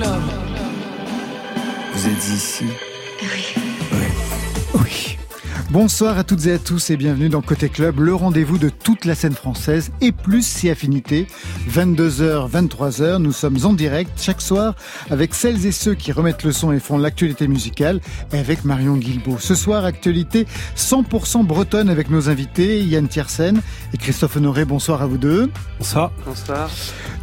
Club. Vous êtes ici Oui. Bonsoir à toutes et à tous et bienvenue dans Côté Club, le rendez-vous de toute la scène française et plus si affinité. 22h, 23h, nous sommes en direct chaque soir avec celles et ceux qui remettent le son et font l'actualité musicale et avec Marion Guilbault. Ce soir, actualité 100% bretonne avec nos invités Yann Tiersen et Christophe Honoré. Bonsoir à vous deux. Bonsoir. Bonsoir.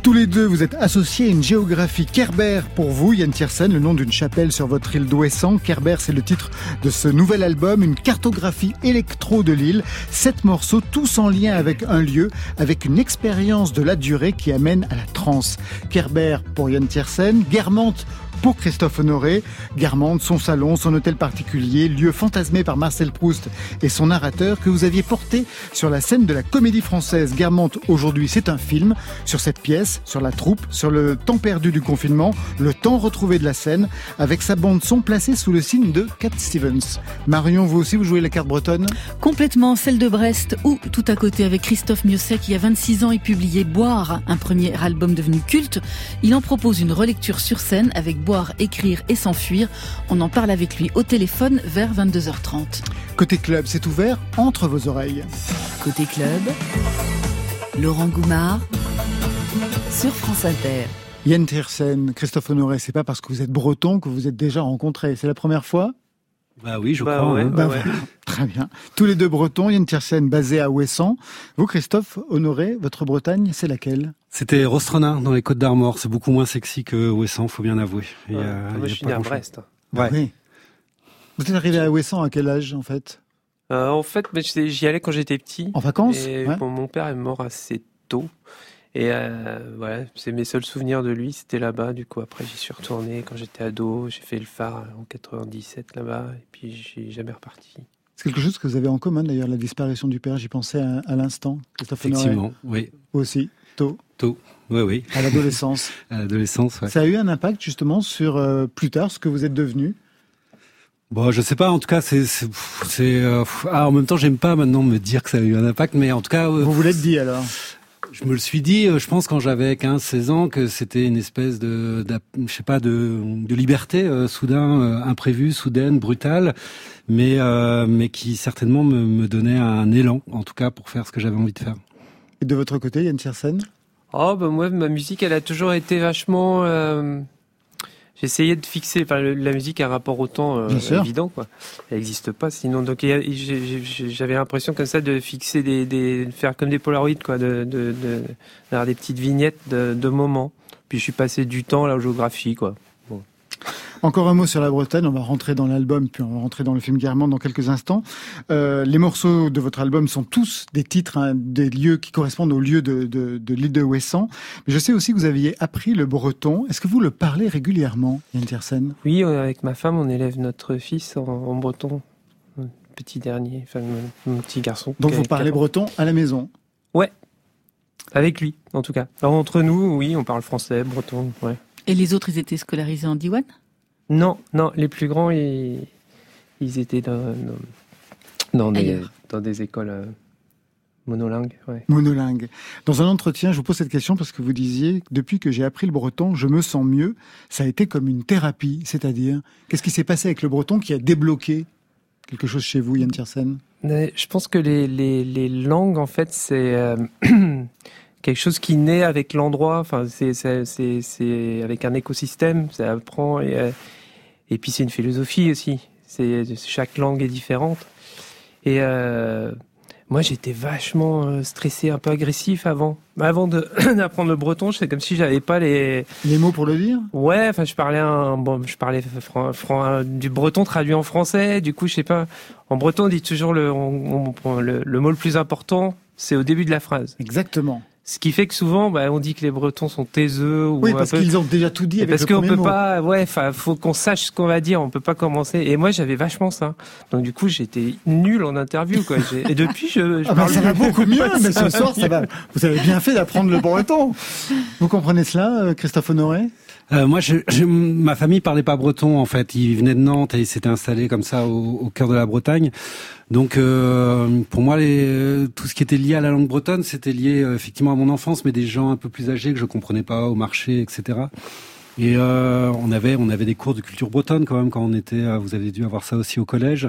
Tous les deux, vous êtes associés à une géographie Kerber pour vous, Yann Tiersen, le nom d'une chapelle sur votre île d'Ouessant. Kerber, c'est le titre de ce nouvel album, une cartographie électro de l'île. Sept morceaux, tous en lien avec un lieu, avec une expérience de la durée qui amène à la transe. Kerber pour Yann Tiersen, Guermantes pour Christophe Honoré. Guermantes, son salon, son hôtel particulier, lieu fantasmé par Marcel Proust et son narrateur que vous aviez porté sur la scène de la comédie française. Guermantes, aujourd'hui, c'est un film sur cette pièce, sur la troupe, sur le temps perdu du confinement, le temps retrouvé de la scène, avec sa bande son placée sous le signe de Cat Stevens. Marion, vous aussi, vous jouez la carte bretonne? Complètement, celle de Brest, ou tout à côté avec Christophe Miosset qui, il a 26 ans, il publiait Boire, un premier album devenu culte. Il en propose une relecture sur scène avec Boire, écrire et s'enfuir. On en parle avec lui au téléphone vers 22h30. Côté club, c'est ouvert entre vos oreilles. Côté club, Laurent Goumard sur France Inter. Yann Tiersen, Christophe Honoré, c'est pas parce que vous êtes breton que vous êtes déjà rencontrés. C'est la première fois? Bah oui, je Bah crois. ouais, hein. bah. Très bien. Tous les deux bretons, Yann Tiersen basé à Ouessant. Vous, Christophe Honoré, votre Bretagne, c'est laquelle? C'était Rostrenard dans les Côtes d'Armor. C'est beaucoup moins sexy que Ouessant, faut bien avouer. Il y a- Ouais. il y Moi, je suis né à. Brest. Ouais. Oui. Vous êtes arrivé à Ouessant à quel âge, en fait? Euh, en fait, bah, j'y allais quand j'étais petit. En vacances? Et Ouais. bon, mon père est mort assez tôt. Et euh, voilà, c'est mes seuls souvenirs de lui, c'était là-bas. Du coup, après, j'y suis retourné quand j'étais ado. J'ai fait le phare en 97 là-bas. Et puis, j'ai jamais reparti. C'est quelque chose que vous avez en commun, d'ailleurs, la disparition du père. J'y pensais à, à l'instant. Christophe Honoré Effectivement, oui. Aussi, tôt, Oui, oui. à l'adolescence. À l'adolescence, ouais. Ça a eu un impact, justement, sur euh, plus tard, ce que vous êtes devenu? Bon, je sais pas. En tout cas, c'est, euh, ah, en même temps, j'aime pas maintenant me dire que ça a eu un impact, mais en tout cas, euh, Vous vous l'êtes dit, alors? Je me le suis dit. Je pense quand j'avais 15-16 ans que c'était une espèce de, d'ap- je sais pas, de, de liberté euh, soudain, euh, imprévue, soudaine, brutale, mais euh, mais qui certainement me, me donnait un élan, en tout cas, pour faire ce que j'avais envie de faire. Et de votre côté, Yann Tiersen? Oh, bah, moi, ma musique, elle a toujours été vachement. euh, J'essayais de fixer. Enfin, la musique a un rapport au temps euh, évident, quoi. Elle n'existe pas sinon. Donc, j'avais l'impression comme ça de fixer des, des, de faire comme des polaroids, quoi, de, de, de, d'avoir des petites vignettes de, de moments. Puis, je suis passé du temps à la géographie, quoi. Encore un mot sur la Bretagne, on va rentrer dans l'album, puis on va rentrer dans le film Guermantes dans quelques instants. Euh, les morceaux de votre album sont tous des titres, hein, des lieux qui correspondent aux lieux de, de, de l'île de Ouessant. Mais je sais aussi que vous aviez appris le breton. Est-ce que vous le parlez régulièrement, Yann Tiersen? Oui, euh, avec ma femme, on élève notre fils en, en breton. Petit dernier, enfin, mon, petit garçon. Donc vous parlez breton à la maison? Avec lui, en tout cas. Alors, entre nous, oui, on parle français, breton, ouais. Et les autres, ils étaient scolarisés en diwan? Non, non, les plus grands, ils, ils étaient dans, dans, dans des, Ailleurs. dans des écoles euh, monolingues. Ouais. monolingue. Dans un entretien, je vous pose cette question parce que vous disiez, depuis que j'ai appris le breton, je me sens mieux. Ça a été comme une thérapie, c'est-à-dire, qu'est-ce qui s'est passé avec le breton qui a débloqué quelque chose chez vous, Yann Tiersen? Je pense que les, les, les langues, en fait, c'est euh, quelque chose qui naît avec l'endroit. Enfin, c'est c'est- c'est- c'est avec un écosystème, ça apprend. Et, euh, et puis, c'est une philosophie aussi. C'est Chaque langue est différente. Et euh, moi, j'étais vachement euh, stressé, un peu agressif avant. Avant de- d'apprendre le breton, c'est comme si j'avais pas les, Les mots pour le dire? Ouais, enfin je parlais un, bon, je parlais fran- fran- du breton traduit en français. Du coup, je sais pas. En breton, on dit toujours le, on- on prend le, le mot le plus important, c'est au début de la phrase. Exactement. Ce qui fait que souvent, bah, on dit que les Bretons sont taiseux ou Oui, parce peu- qu'ils ont déjà tout dit avec parce qu'on peut mot. pas, ouais, enfin, faut qu'on sache ce qu'on va dire. On peut pas commencer. Et moi, j'avais vachement ça. Donc du coup, j'étais nul en interview, quoi. Et depuis, je, je Ah bah, ça va beaucoup mieux, mais ce soir, ça va. Vous avez bien fait d'apprendre le breton. Vous comprenez cela, euh, Christophe Honoré? Euh, moi, je, je- ma famille parlait pas breton en fait. Ils venaient de Nantes et ils s'étaient installés comme ça au, au cœur de la Bretagne. Donc, euh, pour moi, les, tout ce qui était lié à la langue bretonne, c'était lié euh, effectivement à mon enfance, mais des gens un peu plus âgés que je comprenais pas au marché, etc. Et euh, on avait on avait des cours de culture bretonne quand même quand on était. Euh, vous avez dû avoir ça aussi au collège.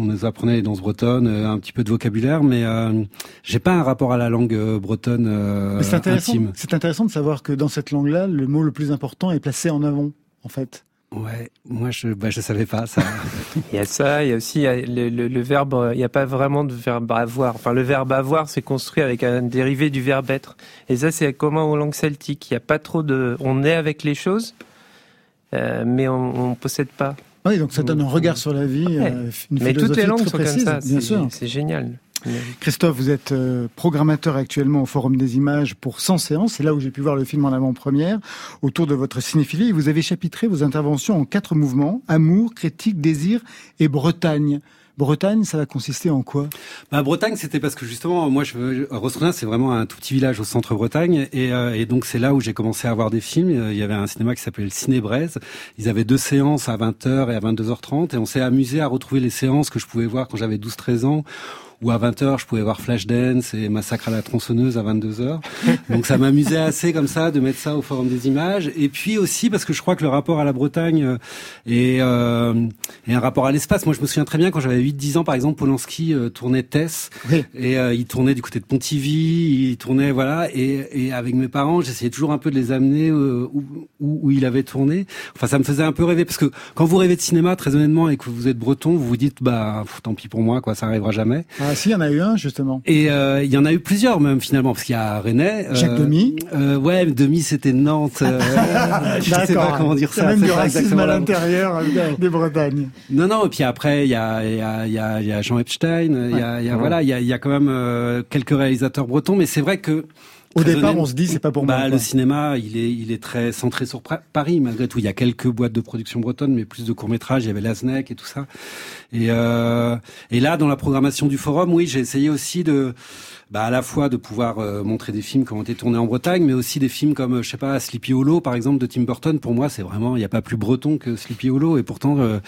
On nous apprenait les danses bretonnes, euh, un petit peu de vocabulaire, mais euh, j'ai pas un rapport à la langue bretonne euh, c'est intéressant, intime. C'est intéressant de savoir que dans cette langue-là, le mot le plus important est placé en avant, en fait. Ouais, moi je bah, je savais pas ça. il y a ça, il y a aussi le, le, le verbe, il n'y a pas vraiment de verbe avoir. Enfin, le verbe avoir, c'est construit avec un dérivé du verbe être. Et ça, c'est commun aux langues celtiques. Il n'y a pas trop de, on est avec les choses, euh, mais on, on possède pas. Oui, donc ça donne un regard sur la vie, Ouais. euh, une mais toutes les langues sont précise, comme ça. bien c'est- sûr. C'est génial. Christophe, vous êtes euh, programmateur actuellement au Forum des images pour 100 séances. C'est là où j'ai pu voir le film en avant-première. Autour de votre cinéphilie, vous avez chapitré vos interventions en quatre mouvements amour, critique, désir et Bretagne. Bretagne, ça va consister en quoi? Bah, Bretagne, c'était parce que justement, moi, je, Rostronin, c'est vraiment un tout petit village au centre Bretagne, et, euh, et donc c'est là où j'ai commencé à voir des films. Euh, Il y avait un cinéma qui s'appelait le. Ils avaient deux séances à 20h et à 22h30, et on s'est amusé à retrouver les séances que je pouvais voir quand j'avais 12-13 ans. Ou à 20h, je pouvais voir Flashdance et Massacre à la tronçonneuse à 22h. Donc ça m'amusait assez comme ça de mettre ça au Forum des images. Et puis aussi parce que je crois que le rapport à la Bretagne euh, est, euh, est un rapport à l'espace. Moi, je me souviens très bien quand j'avais 8-10 ans, par exemple, Polanski euh, tournait Tess. Oui. Et euh, il tournait du côté de Pontivy, il tournait voilà. Et, et avec mes parents, j'essayais toujours un peu de les amener où, où, où il avait tourné. Enfin, ça me faisait un peu rêver parce que quand vous rêvez de cinéma, très honnêtement, et que vous êtes breton, vous vous dites bah pff, tant pis pour moi, quoi, ça arrivera jamais. Ah si, il y en a eu un justement. Et euh, il y en a eu plusieurs même finalement parce qu'il y a René. euh, Jacques Demy. Euh, ouais, Demy c'était Nantes. euh, je sais pas comment dire ça. même du racisme à l'intérieur euh, des Bretagnes. Non, non. Et puis après, il y a, il y a, il y a, il y a Jean Epstein. Il y a, il y a voilà, il y a, il y a quand même euh, quelques réalisateurs bretons. Mais c'est vrai que Au départ, on se dit c'est pas pour bah, moi. le quoi. cinéma, il est, il est très centré sur Paris malgré tout. Il y a quelques boîtes de production bretonne, mais plus de courts métrages. Il y avait Lasnek et tout ça. Et, euh, et là, dans la programmation du forum, oui, j'ai essayé aussi de, bah, à la fois de pouvoir euh, montrer des films qui ont été tournés en Bretagne, mais aussi des films comme, euh, je sais pas, Sleepy Hollow, par exemple, de Tim Burton. Pour moi, c'est vraiment, il n'y a pas plus breton que Sleepy Hollow. Et pourtant, euh,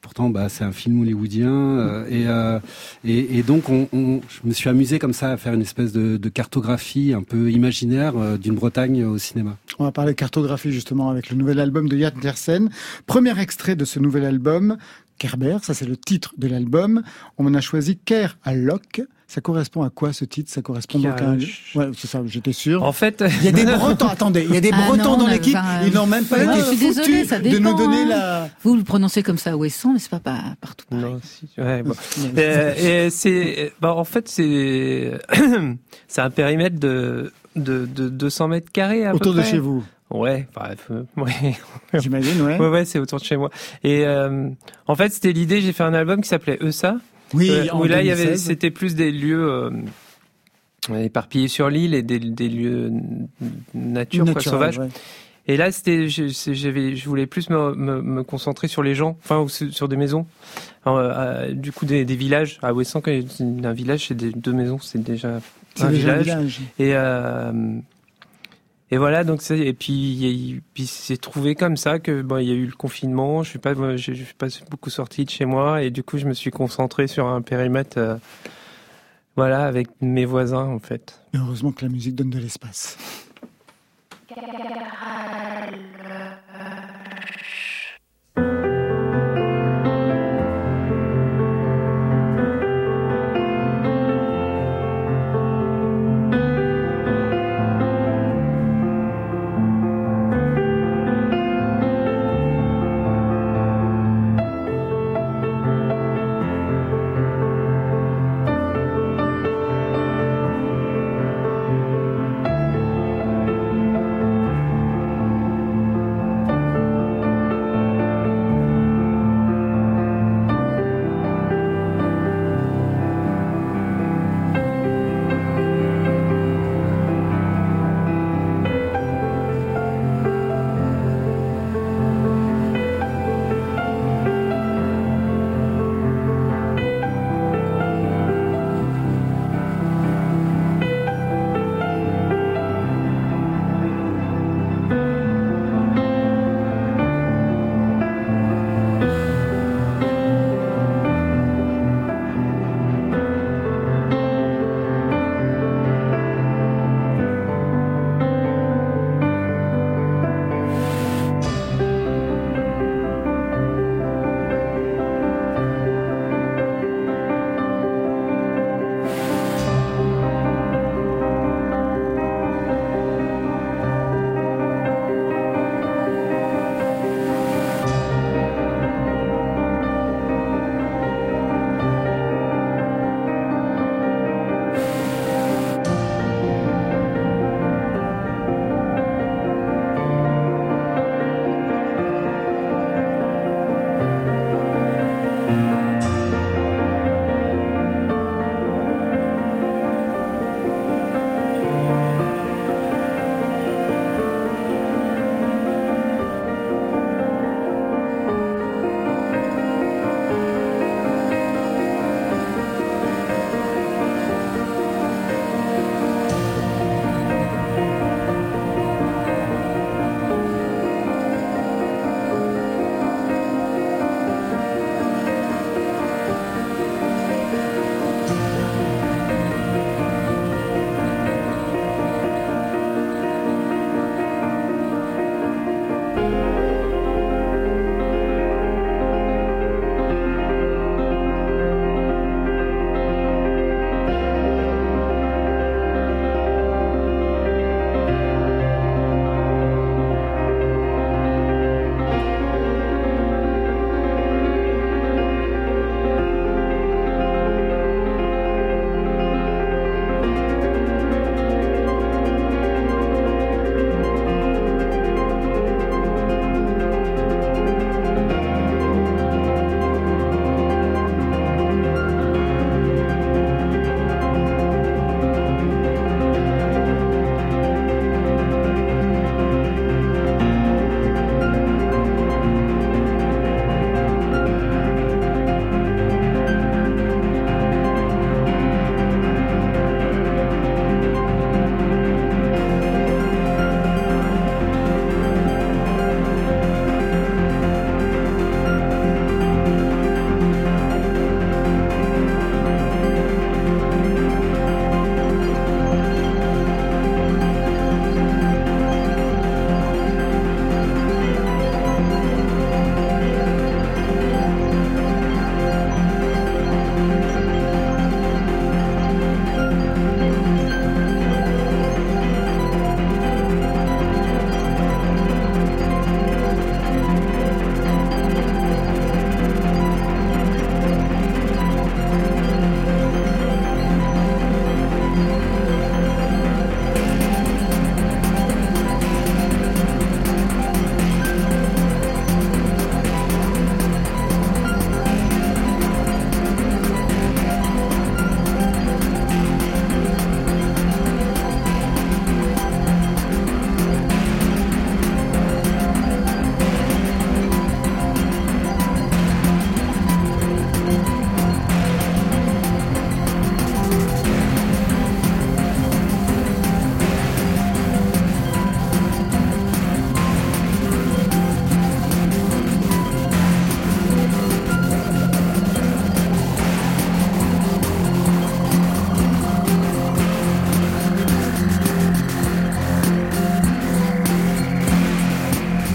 pourtant, bah, c'est un film hollywoodien. euh, et, euh, et, et donc, on, on- je me suis amusé comme ça à faire une espèce de, de cartographie un peu imaginaire d'une Bretagne au cinéma. On va parler cartographie justement avec le nouvel album de Yann Tiersen. Premier extrait de ce nouvel album, Kerber, ça c'est le titre de l'album. On en a choisi Ker à Loc. Ça correspond à quoi ce titre? Ça correspond donc à un... Ouais, c'est ça, j'étais sûr. En fait, Il y a des Bretons, attendez, il y a des Ah Bretons non, dans l'équipe, enfin, ils n'ont même pas été je suis foutus désolée, ça de nous dépend, donner hein. la... Vous le prononcez comme ça à Ouessant, mais c'est pas, pas partout. pareil. non, si, ouais, bon. Euh, c'est, bah, en fait, c'est, c'est un périmètre de, de, de 200 mètres carrés à Autour peu de près. chez vous, Ouais, bref, euh, ouais. j'imagine, ouais. ouais, ouais, c'est autour de chez moi. Et euh, en fait, c'était l'idée. J'ai fait un album qui s'appelait ESA. Oui, Euh, où là, il y avait, 2016. c'était plus des lieux euh, éparpillés sur l'île et des, des lieux nature, quoi, sauvage. ouais. Et là, c'était, j'avais, je voulais plus me, me, me concentrer sur les gens, enfin, sur des maisons. Alors, euh, du coup, des, des villages. À Ouessant, quand il y a un village, c'est deux maisons, c'est déjà C'est un déjà un village. village. Et euh, et voilà, donc c'est et puis il y a- puis c'est trouvé comme ça que bon, il y a eu le confinement. Je suis pas, moi, je, je suis pas beaucoup sorti de chez moi et du coup, je me suis concentré sur un périmètre, euh, voilà, avec mes voisins en fait. Et heureusement que la musique donne de l'espace.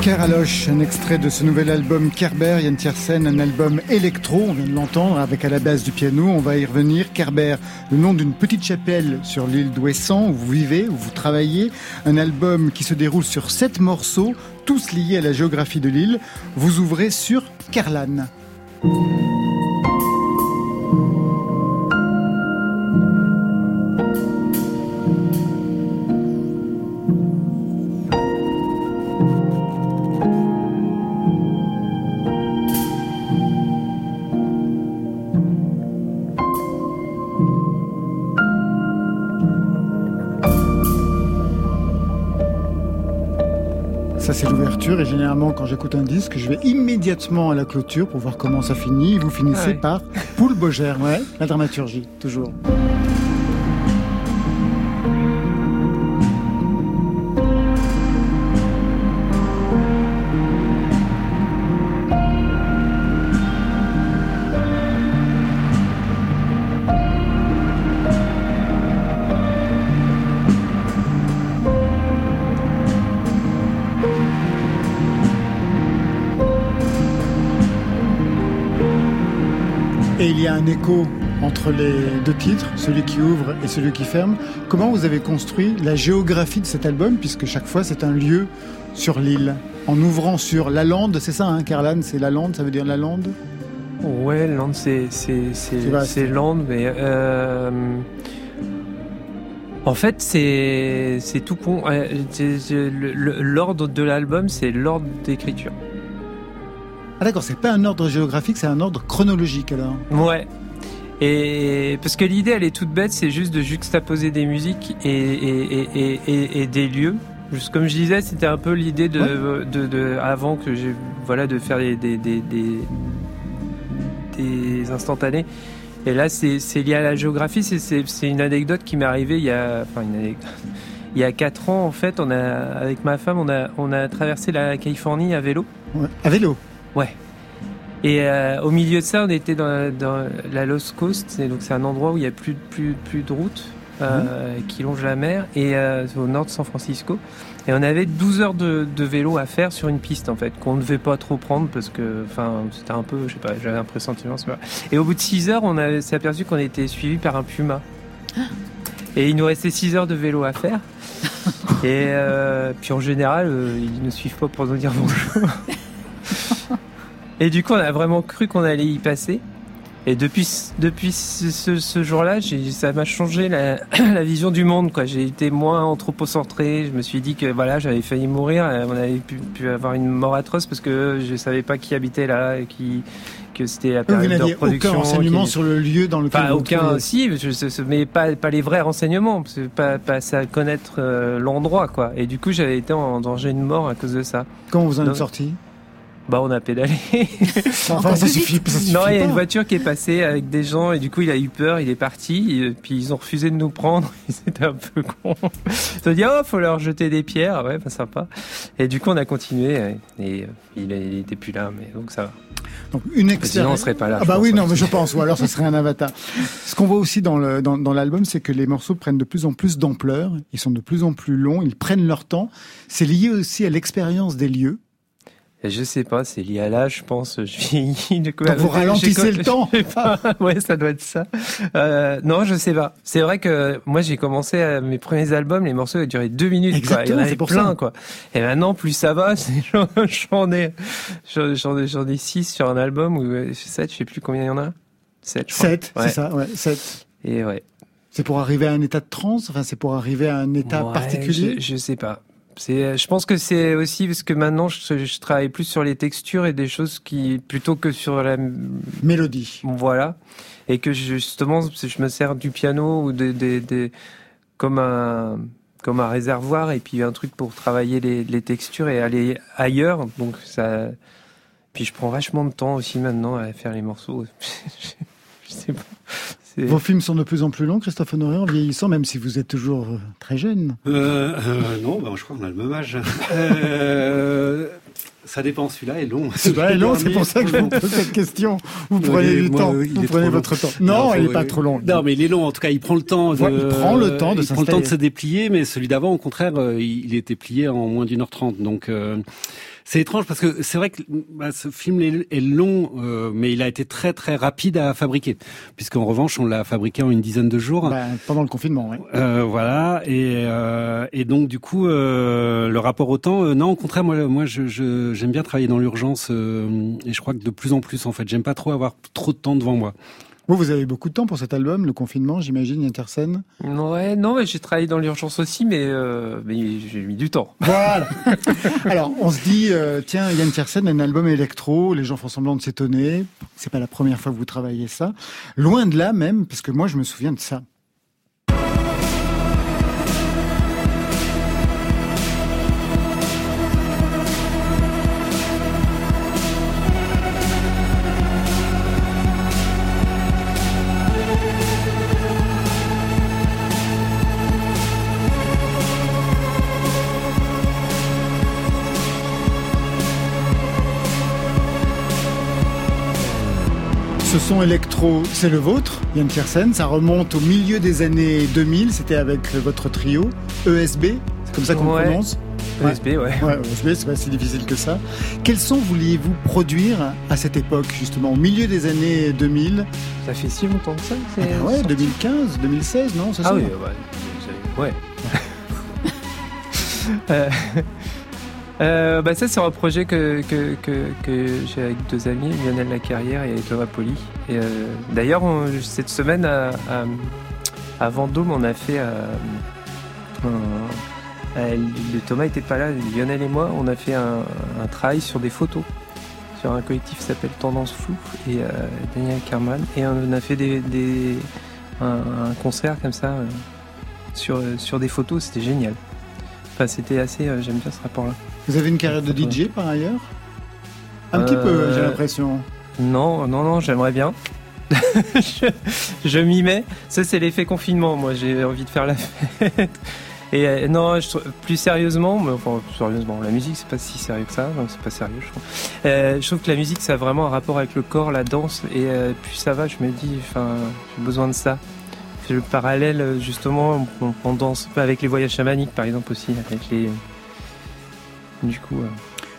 Keraloche, un extrait de ce nouvel album Kerber, Yann Tiersen, un album électro, on vient de l'entendre, avec à la base du piano, on va y revenir. Kerber, le nom d'une petite chapelle sur l'île d'Ouessant, où vous vivez, où vous travaillez, un album qui se déroule sur sept morceaux, tous liés à la géographie de l'île. Vous ouvrez sur Kerlan. Et généralement, quand j'écoute un disque, je vais immédiatement à la clôture pour voir comment ça finit. Et vous finissez Ah par Poule Bogère. Ouais, la dramaturgie, toujours. Écho entre les deux titres, celui qui ouvre et celui qui ferme. Comment vous avez construit la géographie de cet album, puisque chaque fois c'est un lieu sur l'île En ouvrant sur la lande, c'est ça, hein, Carlan C'est la lande, ça veut dire la lande? Ouais, Land, c'est c'est c'est C'est vaste. c'est Land, mais euh, en fait c'est c'est tout con. L'ordre de l'album, c'est l'ordre d'écriture. Ah d'accord, c'est pas un ordre géographique, c'est un ordre chronologique alors. Ouais. Et parce que l'idée, elle est toute bête, c'est juste de juxtaposer des musiques et, et, et, et, des lieux. Juste comme je disais, c'était un peu l'idée de, de, de- avant que j'ai voilà de faire des des, des, des, instantanés. Et là, c'est lié à la géographie. C'est- une anecdote qui m'est arrivée il y a enfin une anecdote. Il y a quatre ans, en fait, on a avec ma femme, on a on a traversé la Californie à vélo. Ouais. À vélo? Ouais. Et euh, au milieu de ça, on était dans, dans la Lost Coast, et donc c'est un endroit où il y a plus de plus plus de routes euh, qui longe la mer et euh, au nord de San Francisco. Et on avait 12 heures de, de vélo à faire sur une piste en fait qu'on ne devait pas trop prendre parce que enfin c'était un peu je sais pas j'avais un pressentiment. pas- Et au bout de 6 heures, on a- s'est aperçu qu'on était suivi par un puma. Et il nous restait 6 heures de vélo à faire. Et euh, puis en général, ils ne suivent pas pour nous dire bonjour. Et du coup, on a vraiment cru qu'on allait y passer. Et depuis, ce- depuis ce, ce- ce jour-là, ça m'a changé la, la vision du monde. quoi. J'ai été moins anthropocentré. Je me suis dit que voilà, j'avais failli mourir. euh, On avait pu, pu avoir une mort atroce parce que je savais pas qui habitait là, et qui, que c'était la période de aucun renseignement qui- sur le lieu dans lequel Pas vous aucun, trouviez. si, je, je- mais pas, pas les vrais renseignements, parce que pas, pas ça connaître euh, l'endroit, quoi. Et du coup, j'avais été en danger de mort à cause de ça. Comment vous en êtes sorti? Bah, on a pédalé. Enfin, ça suffit, ça suffit non, il y a une voiture qui est passée avec des gens, et du coup, il a eu peur, il est parti, et puis ils ont refusé de nous prendre. C'était un peu con. Ils ont dit, oh, faut leur jeter des pierres. Ouais, pas sympa. Et du coup, on a continué, et euh, il, était plus là, mais donc ça va. Donc une Sinon, on expérience. serait pas là. Ah bah pense, oui, non, mais je pense, ou alors ce serait un avatar. Ce qu'on voit aussi dans le dans, dans l'album, c'est que les morceaux prennent de plus en plus d'ampleur, ils sont de plus en plus longs, ils prennent leur temps. C'est lié aussi à l'expérience des lieux. Je sais pas, c'est lié à l'âge, je pense. Je vieillis. du coup, Donc vous ralentissez le temps. pas. ouais, ça doit être ça. Euh, non, je sais pas. C'est vrai que moi, j'ai commencé à mes premiers albums, les morceaux duraient deux minutes. quoi. Il y Exactement, c'est pour plein, ça. quoi. Et maintenant, plus ça va, j'en ai, j'en ai, j'en ai six sur un album ou euh, sept, je sais plus combien il y en a. Sept, je crois. 7, Ouais. c'est ça, ouais, 7. Et ouais. C'est pour arriver à un état de transe, enfin c'est pour arriver à un état Ouais, particulier? je, je sais pas. C'est, je pense que c'est aussi parce que maintenant je, je travaille plus sur les textures et des choses qui plutôt que sur la Mélodie. Voilà. Et que justement, je me sers du piano ou des, des- comme un comme un réservoir et puis un truc pour travailler les, les textures et aller ailleurs. Donc ça. Puis je prends vachement de temps aussi maintenant à faire les morceaux. je sais pas. C'est- Vos films sont de plus en plus longs, Christophe Honoré, en vieillissant, même si vous êtes toujours euh, très jeune. Euh, euh, non, bah, je crois qu'on a le même âge. Euh, ça dépend, celui-là est long. C'est vrai, long, c'est pour ça que je vous pose cette question. Vous prenez est- du temps, vous est prenez votre long. temps. Non, il n'est pas trop long. Non, mais il est long. En tout cas, il prend le temps. De, Ouais, il prend le temps de il prend le temps de se déplier, mais celui d'avant, au contraire, euh, il, il était plié en moins d'une heure trente. Donc, euh, C'est étrange parce que c'est vrai que bah, ce film est, long, euh, mais il a été très très rapide à fabriquer, puisqu'en revanche on l'a fabriqué en une dizaine de jours. Bah, pendant le confinement, oui. Euh, voilà, et, euh, et donc du coup euh, le rapport au temps, non, au contraire, moi, moi je, j'aime bien travailler dans l'urgence, et je crois que de plus en plus en fait, j'aime pas trop avoir trop de temps devant moi. Vous, vous avez beaucoup de temps pour cet album, le confinement, j'imagine, Intersen Ouais, non, mais j'ai travaillé dans l'urgence aussi, mais, euh, mais j'ai mis du temps. Voilà. Alors, on se dit, euh, tiens, Yann Tiersen a un album électro, les gens font semblant de s'étonner. C'est pas la première fois que vous travaillez ça. Loin de là même, parce que moi, je me souviens de ça. Ce son électro, c'est le vôtre, Yann Tiersen. Ça remonte au milieu des années 2000. C'était avec votre trio ESB. C'est comme ça qu'on ouais. prononce ESB, ouais. Ouais, ESB, c'est pas si difficile que ça. Quels sons vouliez-vous produire à cette époque, justement, au milieu des années 2000 Ça fait si longtemps que ça ah ben Ouais, 2015, 2016, non Ah oui, ouais. ouais. euh, euh, bah ça c'est un projet que, que, que, j'ai avec deux amis, Lionel Lacarrière et Thomas Poli. Euh, d'ailleurs cette semaine à, Vendôme on a fait euh, un, Thomas était pas là, Lionel et moi on a fait un, travail sur des photos sur un collectif qui s'appelle Tendance Flou et Daniel Kerman et on a fait des, un, concert comme ça sur, sur des photos, c'était génial. Enfin, c'était assez. J'aime bien ce rapport-là. Vous avez une carrière de DJ par ailleurs Un euh... petit peu, j'ai l'impression. Non, non, non, j'aimerais bien. je, je m'y mets. Ça, c'est l'effet confinement. Moi, j'ai envie de faire la fête. Et euh, non, je, plus sérieusement, mais, enfin, plus sérieusement, la musique, c'est pas si sérieux que ça. C'est pas sérieux, je trouve. Euh, je trouve que la musique, ça a vraiment un rapport avec le corps, la danse. Et euh, plus ça va, je me dis, enfin, j'ai besoin de ça le parallèle justement on, on, danse avec les voyages chamaniques par exemple aussi avec les du coup euh...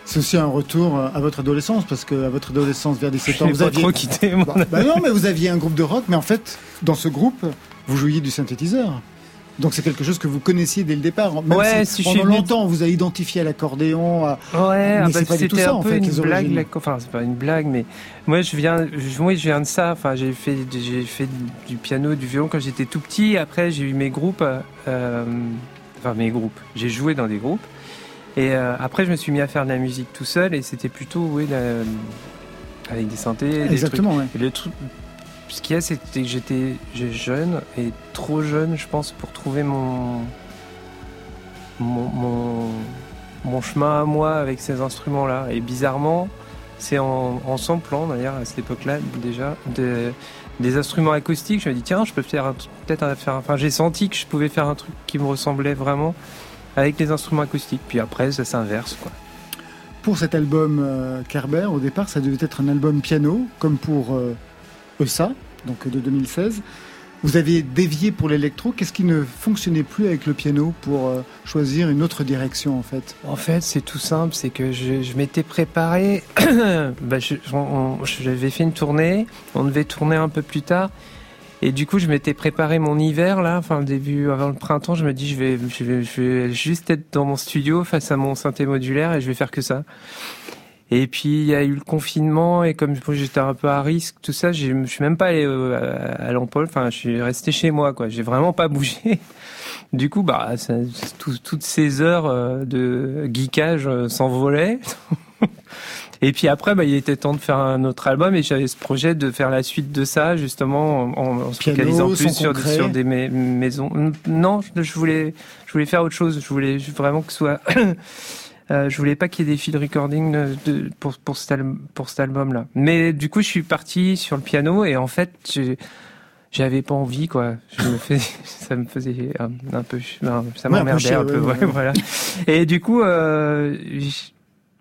c'est aussi un retour à votre adolescence parce que à votre adolescence vers 17 ans vous aviez trop quitté mon... bah, bah non mais vous aviez un groupe de rock mais en fait dans ce groupe vous jouiez du synthétiseur donc c'est quelque chose que vous connaissiez dès le départ. Même ouais, si, si pendant longtemps on vous a identifié à l'accordéon. À... Ouais, mais bah, c'était un peu une blague. La... Enfin, c'est pas une blague, mais moi je viens, je, moi je viens de ça. Enfin, j'ai fait, j'ai fait du piano, du violon quand j'étais tout petit. Après, j'ai eu mes groupes. Euh... Enfin, mes groupes. J'ai joué dans des groupes. Et euh, après, je me suis mis à faire de la musique tout seul, et c'était plutôt, la... avec des synthés. Exactement. Des ouais. Et le truc ce qu'il y a, c'était que j'étais jeune et trop jeune, je pense, pour trouver mon, mon, mon, mon chemin à moi avec ces instruments-là. Et bizarrement, c'est en, en samplant, d'ailleurs, à cette époque-là, déjà, de, des instruments acoustiques. Je me dis, tiens, je peux faire peut-être faire. Enfin, j'ai senti que je pouvais faire un truc qui me ressemblait vraiment avec les instruments acoustiques. Puis après, ça s'inverse, quoi. Pour cet album euh, Kerber, au départ, ça devait être un album piano, comme pour. Euh ESA, donc de 2016. Vous avez dévié pour l'électro. Qu'est-ce qui ne fonctionnait plus avec le piano pour euh, choisir une autre direction en fait? En fait, c'est tout simple. C'est que je, je m'étais préparé. bah, J'avais fait une tournée. On devait tourner un peu plus tard. Et du coup, je m'étais préparé mon hiver là, enfin le début avant le printemps. Je me dis, je vais, je vais, je vais juste être dans mon studio face à mon synthé modulaire et je vais faire que ça. Et puis il y a eu le confinement et comme j'étais un peu à risque, tout ça, je suis même pas allé à l'Empole. Enfin, je suis resté chez moi, quoi. J'ai vraiment pas bougé. Du coup, bah, toutes ces heures de geekage s'envolaient. Et puis après, bah, il était temps de faire un autre album et j'avais ce projet de faire la suite de ça, justement, en, en se focalisant plus sur, sur, des maisons. Non, je voulais, je voulais faire autre chose. Je voulais vraiment que ce soit Euh, je voulais pas qu'il y ait des field recording de, de, pour, pour, cet album, pour cet album-là. Mais du coup, je suis parti sur le piano et en fait, j'avais pas envie, quoi. Je me fais, ça me faisait un, un peu, ça m'emmerdait ouais, un peu, ouais, ouais, voilà. Et du coup, euh,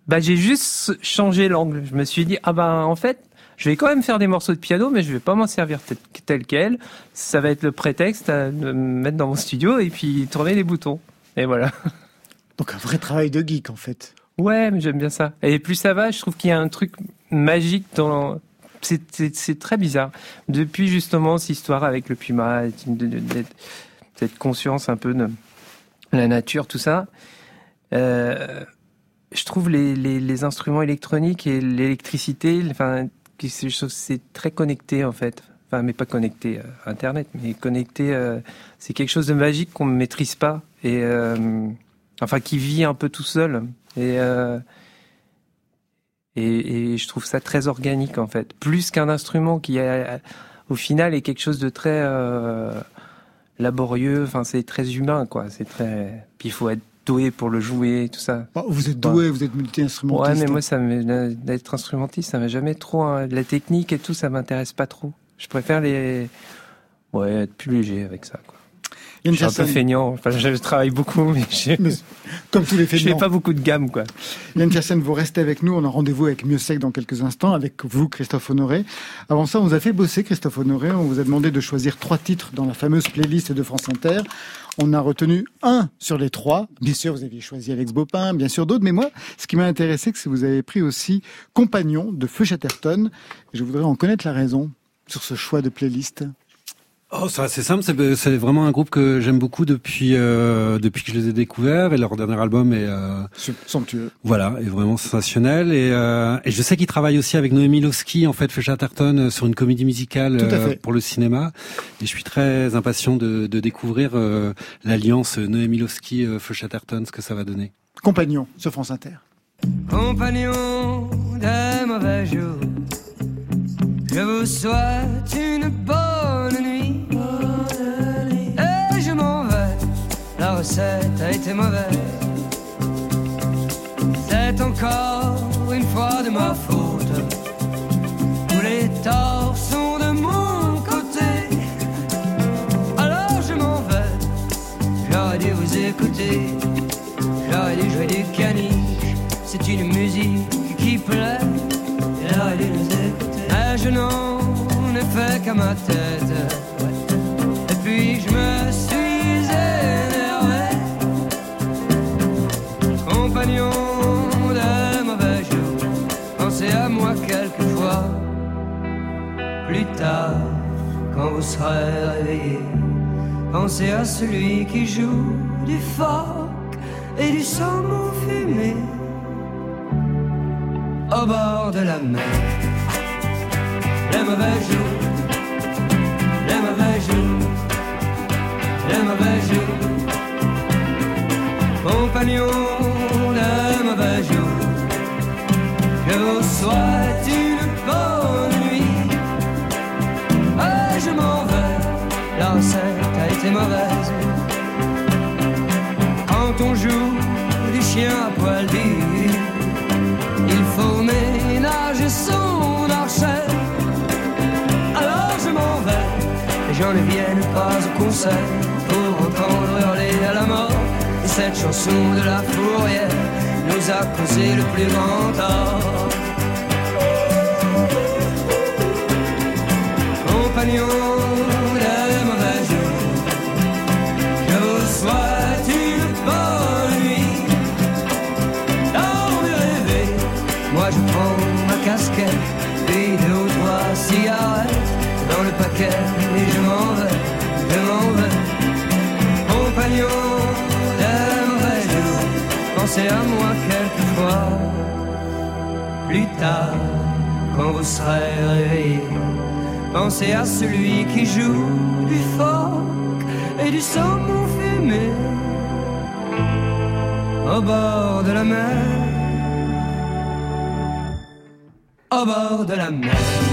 bah, j'ai juste changé l'angle. Je me suis dit, ah ben, en fait, je vais quand même faire des morceaux de piano, mais je vais pas m'en servir tel, tel quel. Ça va être le prétexte à me mettre dans mon studio et puis tourner les boutons. Et voilà. Donc un vrai travail de geek en fait. Ouais, mais j'aime bien ça. Et plus ça va, je trouve qu'il y a un truc magique dans. C'est très bizarre. Depuis justement cette histoire avec le puma, cette conscience un peu de la nature, tout ça, euh, je trouve les, instruments électroniques et l'électricité, enfin, c'est très connecté en fait. Enfin, mais pas connecté à Internet, mais connecté. Euh, c'est quelque chose de magique qu'on ne maîtrise pas et euh, enfin qui vit un peu tout seul. Euh, et, et, je trouve ça très organique en fait, plus qu'un instrument qui a, au final est quelque chose de très euh, laborieux. Enfin, c'est très humain quoi. C'est très. Puis il faut être doué pour le jouer, tout ça. vous êtes doué, vous êtes multi-instrumentiste. Ouais, mais moi, ça d'être instrumentiste, ça m'a jamais trop. Hein. La technique et tout, ça m'intéresse pas trop. Je préfère les. Ouais, être plus léger avec ça, quoi. Je suis un peu feignant. Enfin, je travaille beaucoup, mais, comme tous les feignants. Je fais pas beaucoup de gamme, quoi. Yann Tiersen, vous restez avec nous. On a rendez-vous avec Mieux Sec dans quelques instants, avec vous, Christophe Honoré. Avant ça, on vous a fait bosser, Christophe Honoré. On vous a demandé de choisir trois titres dans la fameuse playlist de France Inter. On a retenu un sur les trois. Bien sûr, vous aviez choisi Alex Bopin, bien sûr d'autres. Mais moi, ce qui m'a intéressé, c'est que vous avez pris aussi Compagnon de Feu Chatterton. Je voudrais en connaître la raison sur ce choix de playlist. Oh, c'est simple, c'est vraiment un groupe que j'aime beaucoup depuis euh, depuis que je les ai découverts et leur dernier album est euh, somptueux. Voilà, est vraiment sensationnel et, euh, et je sais qu'ils travaillent aussi avec Noémie Lowski en fait, Chatterton euh, sur une comédie musicale euh, pour le cinéma et je suis très impatient de, de découvrir euh, l'alliance Noémie Lowski Feu Chatterton, ce que ça va donner. Compagnon sur France Inter. Compagnon d'un mauvais jour je vous souhaite une bonne recette a été mauvaise. C'est encore une fois de ma faute. Tous les torts sont de mon côté. Alors je m'en vais, j'aurais dû vous écouter. J'aurais dû jouer du caniche, c'est une musique qui plaît. J'aurais dû nous écouter je n'en ai fait qu'à ma tête. Et puis je me suis Compagnon de mauvais jours, pensez à moi quelquefois. Plus tard, quand vous serez réveillé, pensez à celui qui joue du phoque et du saumon fumé au bord de la mer. Les mauvais jours, les mauvais jours, les mauvais jours, compagnons je vous souhaite une bonne nuit. Ah, je m'en vais, recette a été mauvaise. Quand on joue du chien à poil il faut ménager son archet j'en ne vienne pas au concert pour entendre hurler à la mort. Et cette chanson de la fourrière a causé le plus grand tort. Compagnons des mauvais jours, je vous souhaite une bonne nuit. Dans mes rêver, moi je prends ma casquette et deux ou trois cigarettes dans le paquet et je m'en vais, je m'en vais. Compagnon d'un mauvais jour, pensez à moi Plus tard, quand vous serez réveillé, pensez à celui qui joue du phoque et du saumon fumé au bord de la mer. Au bord de la mer.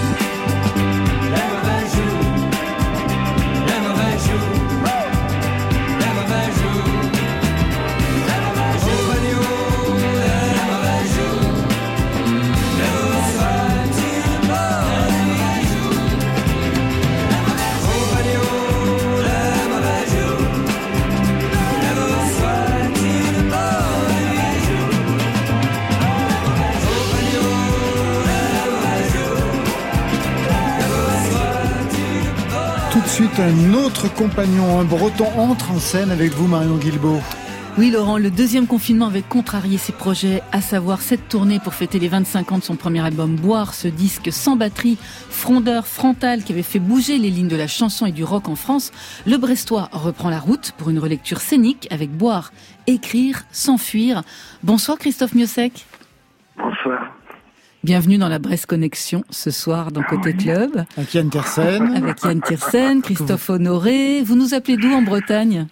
Suite, un autre compagnon, un breton, entre en scène avec vous, Marion Guilbeault. Oui, Laurent, le deuxième confinement avait contrarié ses projets, à savoir cette tournée pour fêter les 25 ans de son premier album Boire, ce disque sans batterie, frondeur, frontal, qui avait fait bouger les lignes de la chanson et du rock en France. Le Brestois reprend la route pour une relecture scénique avec Boire, écrire, s'enfuir. Bonsoir Christophe Miosek. Bonsoir. Bienvenue dans la Brest Connexion ce soir dans Côté Club. Avec Yann Tiersen. Avec Yann Tiersen, Christophe Honoré. Vous nous appelez d'où en Bretagne?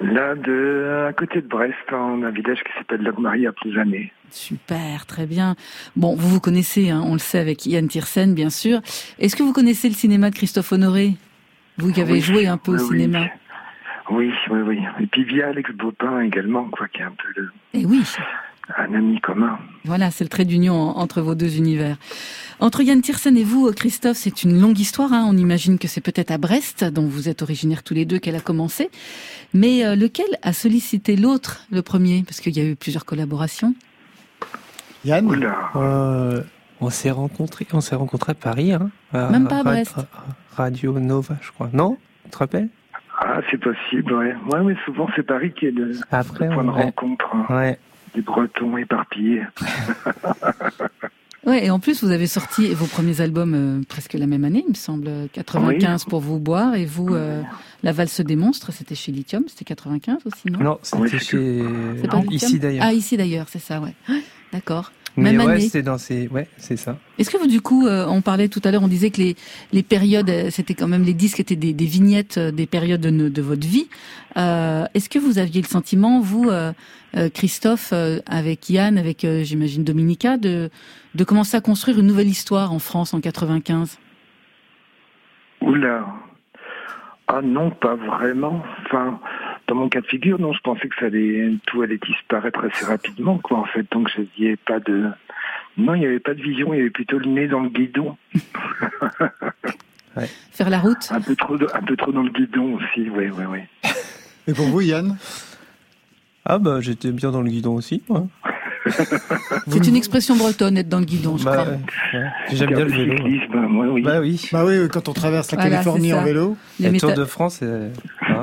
Là, de, à côté de Brest, en un village qui s'appelle Logmarie à Plouzané. Super, très bien. Bon, vous vous connaissez, hein, on le sait avec Yann Tiersen, bien sûr. Est-ce que vous connaissez le cinéma de Christophe Honoré? Vous qui avez Oui, joué un peu au oui, cinéma. Oui, oui, oui. Et puis via Alex Bopin également, quoi, qui est un peu le- Eh oui, un ami commun. voilà, c'est le trait d'union en- entre vos deux univers. Entre Yann Tiersen et vous, Christophe, c'est une longue histoire. hein. On imagine que c'est peut-être à Brest, dont vous êtes originaires tous les deux, qu'elle a commencé. Mais euh, lequel a sollicité l'autre, le premier? Parce qu'il y a eu plusieurs collaborations. Yann? Oula. Euh, on s'est rencontrés, on s'est rencontrés à Paris, hein, Même pas à Brest. Radio Nova, je crois. Non? Tu te rappelles? Ah, c'est possible, ouais. Ouais, mais souvent c'est Paris qui est le, Après, le point de on- ouais. rencontre hein, Ouais. Des Bretons éparpillés. Ouais, et en plus, vous avez sorti vos premiers albums euh, presque la même année, il me semble. 95 pour vous boire, et vous, euh, La valse des monstres, c'était chez Lithium, c'était 95 aussi, non? Non, c'était Oui, chez C'est pas Lithium? ici d'ailleurs. Ah, ici d'ailleurs, c'est ça, ouais. Ah, D'accord. Mais même ouais, année. c'est dans ces, ouais, c'est ça. Est-ce que vous, du coup, euh, on parlait tout à l'heure, on disait que les, les périodes, euh, c'était quand même les disques étaient des, des vignettes euh, des périodes de, de votre vie. Euh, Est-ce que vous aviez le sentiment, vous, euh, Christophe, euh, avec Yann, avec, euh, j'imagine, Dominica, de, de commencer à construire une nouvelle histoire en France en 95 Oula. Ah non, pas vraiment. Enfin, dans mon cas de figure, non, je pensais que ça allait, tout allait disparaître assez rapidement, quoi, en fait. Donc, je n'y pas de, non, il n'y avait pas de vision, il y avait plutôt le nez dans le guidon. Faire la route Un peu trop, un peu trop dans le guidon aussi, oui, oui, oui. Et pour vous, Yann? Ah bah j'étais bien dans le guidon aussi. moi. C'est une expression bretonne, être dans le guidon, je Bah, crois. ouais. J'aime bien le vélo. cyclisme, moi, oui. Bah oui. Bah oui, quand on traverse la Voilà, Californie en vélo. Les Le Tour méta- de France, euh,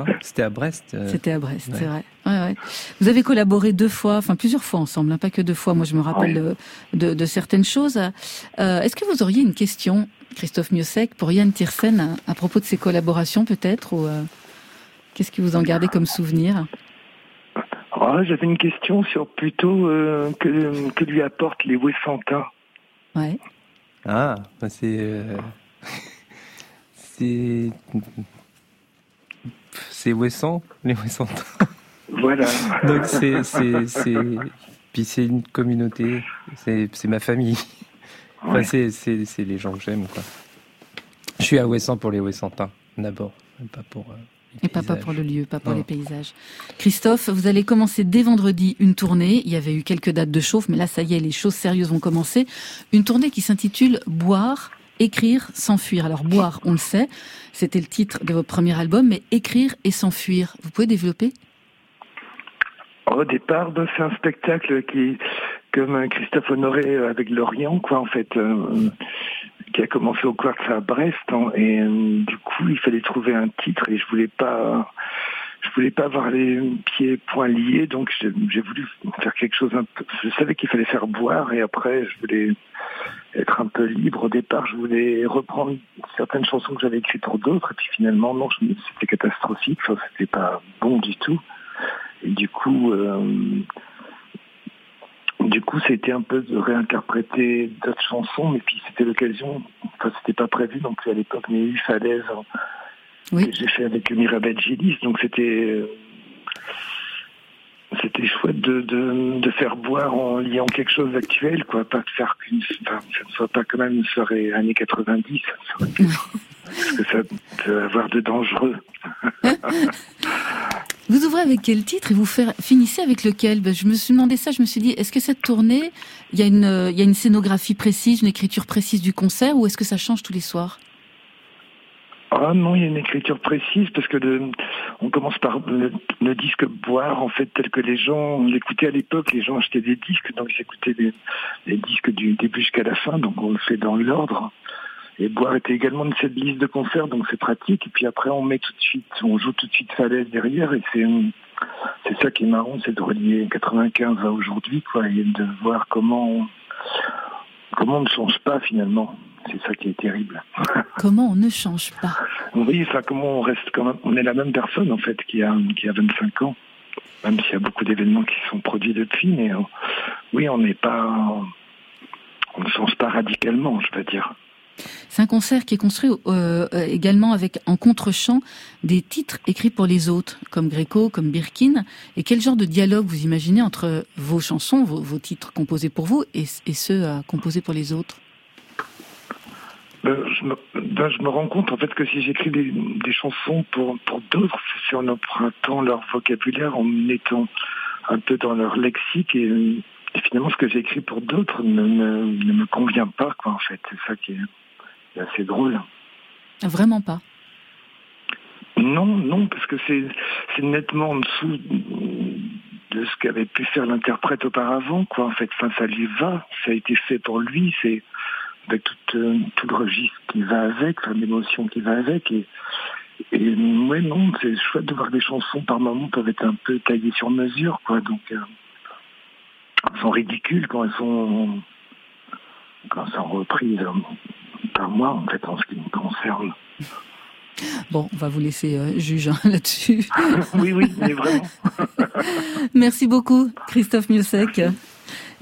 hein, c'était à Brest. euh, C'était à Brest, Ouais. c'est vrai. Ouais, ouais. Vous avez collaboré deux fois, enfin plusieurs fois ensemble, hein, pas que deux fois. Moi, je me rappelle de, de- de certaines choses. Euh, Est-ce que vous auriez une question, Christophe Miosek, pour Yann Tiersen à, à propos de ses collaborations, peut-être, ou euh, qu'est-ce que vous en gardez comme souvenir? Ah, J'avais une question sur plutôt euh, que, que lui apportent les Wessantins. Ouais. Ah, bah c'est. euh, c'est. C'est Wesson, les Wessantins. Voilà. Donc c'est. c'est- c'est- Puis c'est une communauté, c'est c'est ma famille. Enfin, Ouais. c'est- c'est c'est les gens que j'aime, quoi. Je suis à Wesson pour les Wessantins, d'abord, pas pour. euh, les Et pas, pas paysages. pour le lieu, pas pour Non. les paysages. Christophe, vous allez commencer dès vendredi une tournée. Il y avait eu quelques dates de chauffe, mais là, ça y est, les choses sérieuses vont commencer. Une tournée qui s'intitule Boire, écrire, s'enfuir. Alors, boire, on le sait, c'était le titre de votre premier album, mais écrire et s'enfuir. Vous pouvez développer? Au départ, ben, c'est un spectacle qui, comme euh, Christophe Honoré euh, avec Lorient, quoi, en fait, euh, qui a commencé au Quartz à Brest, hein, et du coup, il fallait trouver un titre, et je voulais pas, je voulais pas avoir les pieds poings liés, donc j'ai voulu faire quelque chose un peu. Je savais qu'il fallait faire boire, et après, je voulais être un peu libre. Au départ, je voulais reprendre certaines chansons que j'avais écrites pour d'autres, et puis finalement, non, c'était catastrophique, enfin, c'était pas bon du tout. Et du coup, euh, du coup, c'était un peu de réinterpréter d'autres chansons, mais puis c'était l'occasion, enfin, c'était pas prévu non plus à l'époque, mais eu Falaise, Oui. que j'ai fait avec Mirabel Gillis, donc c'était, euh, c'était chouette de, de, de faire boire en liant quelque chose d'actuel, quoi, pas de faire qu'une, enfin, que ça ne soit pas quand même une soirée années 90, ça aurait pu- parce que ça peut avoir de dangereux. Vous ouvrez avec quel titre et vous faire, finissez avec lequel? Ben, Je me suis demandé ça, je me suis dit, est-ce que cette tournée, il y, a une, il y a une scénographie précise, une écriture précise du concert, ou est-ce que ça change tous les soirs? Ah non, il y a une écriture précise parce que on commence par le, disque boire en fait tel que les gens l'écoutaient à l'époque. Les gens achetaient des disques, donc ils écoutaient les, disques du début jusqu'à la fin, donc on le fait dans l'ordre. Et boire était également une cette liste de concerts, donc c'est pratique. Et puis après on met tout de suite, on joue tout de suite falaise derrière et c'est c'est ça qui est marrant, c'est de relier 95 à aujourd'hui, quoi, et de voir comment, comment on ne change pas finalement? C'est ça qui est terrible. Comment on ne change pas? Oui, enfin, comment on reste quand même, on est la même personne en fait qui a, qui a 25 ans, même s'il y a beaucoup d'événements qui sont produits depuis, mais euh, oui, on n'est pas, on ne change pas radicalement, je veux dire. C'est un concert qui est construit euh, euh, également avec en contre-champ des titres écrits pour les autres, comme Gréco, comme Birkin. Et quel genre de dialogue vous imaginez entre vos chansons, vos, titres composés pour vous, et, ceux euh, composés pour les autres? Je, me, ben, je, me, rends compte en fait que si j'écris des, chansons pour, pour d'autres, c'est en empruntant leur vocabulaire, en mettant un peu dans leur lexique et, finalement ce que j'écris pour d'autres ne, ne, me convient pas quoi en fait. C'est ça qui est c'est assez drôle. Vraiment pas. Non, non, parce que c'est nettement en dessous de ce qu'avait pu faire l'interprète auparavant, quoi. En fait, enfin, ça lui va, ça a été fait pour lui, c'est avec tout, euh, tout, le registre qui va avec, l'émotion qui va avec. Et, et ouais, non, c'est chouette de voir des chansons par moments peuvent être un peu taillées sur mesure, quoi. Donc, euh, elles sont ridicules quand elles sont quand elles sont reprises par moi, en fait, en ce qui me concerne. Bon, on va vous laisser euh, juger là-dessus. oui, oui, mais vraiment. Merci beaucoup, Christophe Miosek.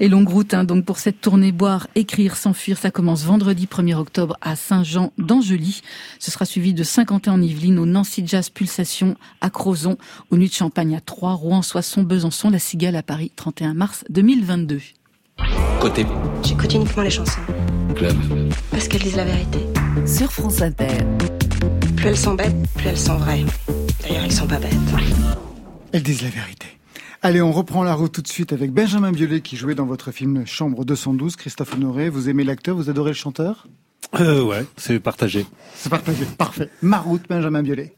Et longue route hein, donc pour cette tournée Boire, Écrire, S'enfuir. Ça commence vendredi 1er octobre à Saint-Jean d'Angely. Ce sera suivi de Saint-Quentin en Yvelines, au Nancy Jazz Pulsation à Crozon, au Nuit de Champagne à Troyes, Rouen, Soissons, Besançon, La Cigale à Paris, 31 mars 2022. Côté. J'écoute uniquement les chansons. Club. Parce qu'elles disent la vérité. Sur France Inter. Plus elles sont bêtes, plus elles sont vraies. D'ailleurs, elles sont pas bêtes. Elles disent la vérité. Allez, on reprend la route tout de suite avec Benjamin Biolay qui jouait dans votre film Chambre 212. Christophe Honoré, vous aimez l'acteur, vous adorez le chanteur? Euh, Ouais, c'est partagé. C'est partagé, parfait. Ma route, Benjamin Biolay.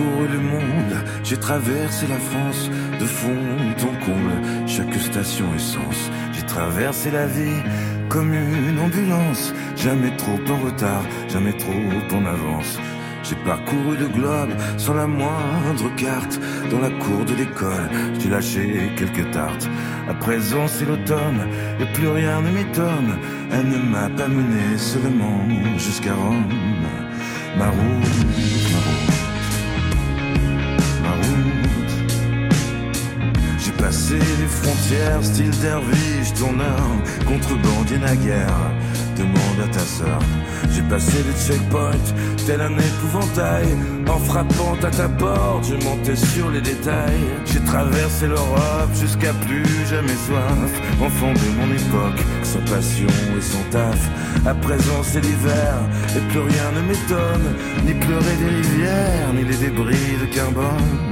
Parcouru le monde, j'ai traversé la France de fond en comble, chaque station essence. J'ai traversé la vie comme une ambulance, jamais trop en retard, jamais trop en avance. J'ai parcouru le globe sans la moindre carte. Dans la cour de l'école, j'ai lâché quelques tartes. À présent, c'est l'automne et plus rien ne m'étonne. Elle ne m'a pas mené seulement jusqu'à Rome. Ma route, ma route. Passer les frontières, style derviche, tourneur, contrebandier naguère. Demande à ta sœur. J'ai passé les checkpoints, tel un épouvantail. En frappant à ta porte, je montais sur les détails. J'ai traversé l'Europe jusqu'à plus jamais soif. Enfant de mon époque, sans passion et sans taf. À présent c'est l'hiver, et plus rien ne m'étonne. Ni pleurer des rivières, ni les débris de carbone.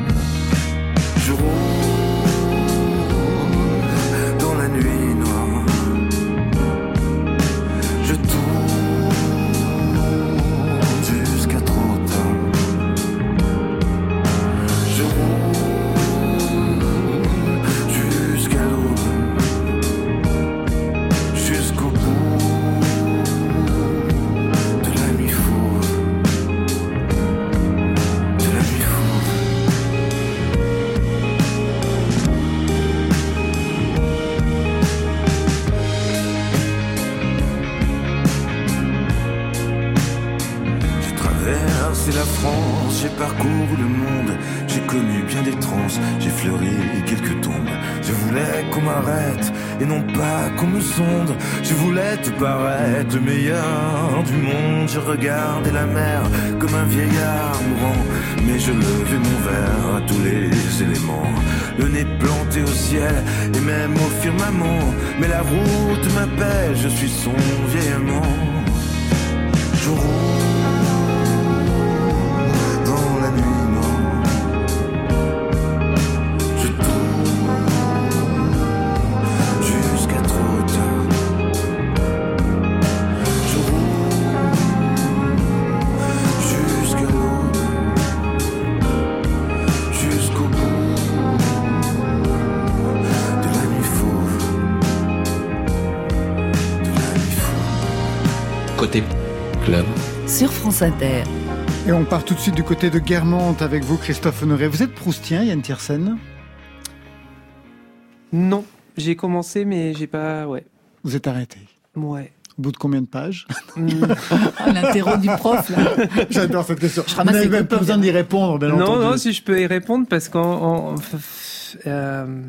Je voulais te paraître le meilleur du monde. Je regardais la mer comme un vieillard mourant. Mais je levais mon verre à tous les éléments. Le nez planté au ciel et même au firmament. Mais la route m'appelle, je suis son vieil amant. Je Côté France Inter. Et on part tout de suite du côté de Guermantes avec vous, Christophe Honoré. Vous êtes proustien, Yann Tiersen Non, j'ai commencé, mais j'ai pas. Ouais. Vous êtes arrêté Ouais. Au bout de combien de pages Ah, L'interro du prof, là. J'adore cette question. Je Vous n'avez même pas besoin d'y répondre, bien non, entendu. non, si je peux y répondre, parce qu'en. en- en- euh,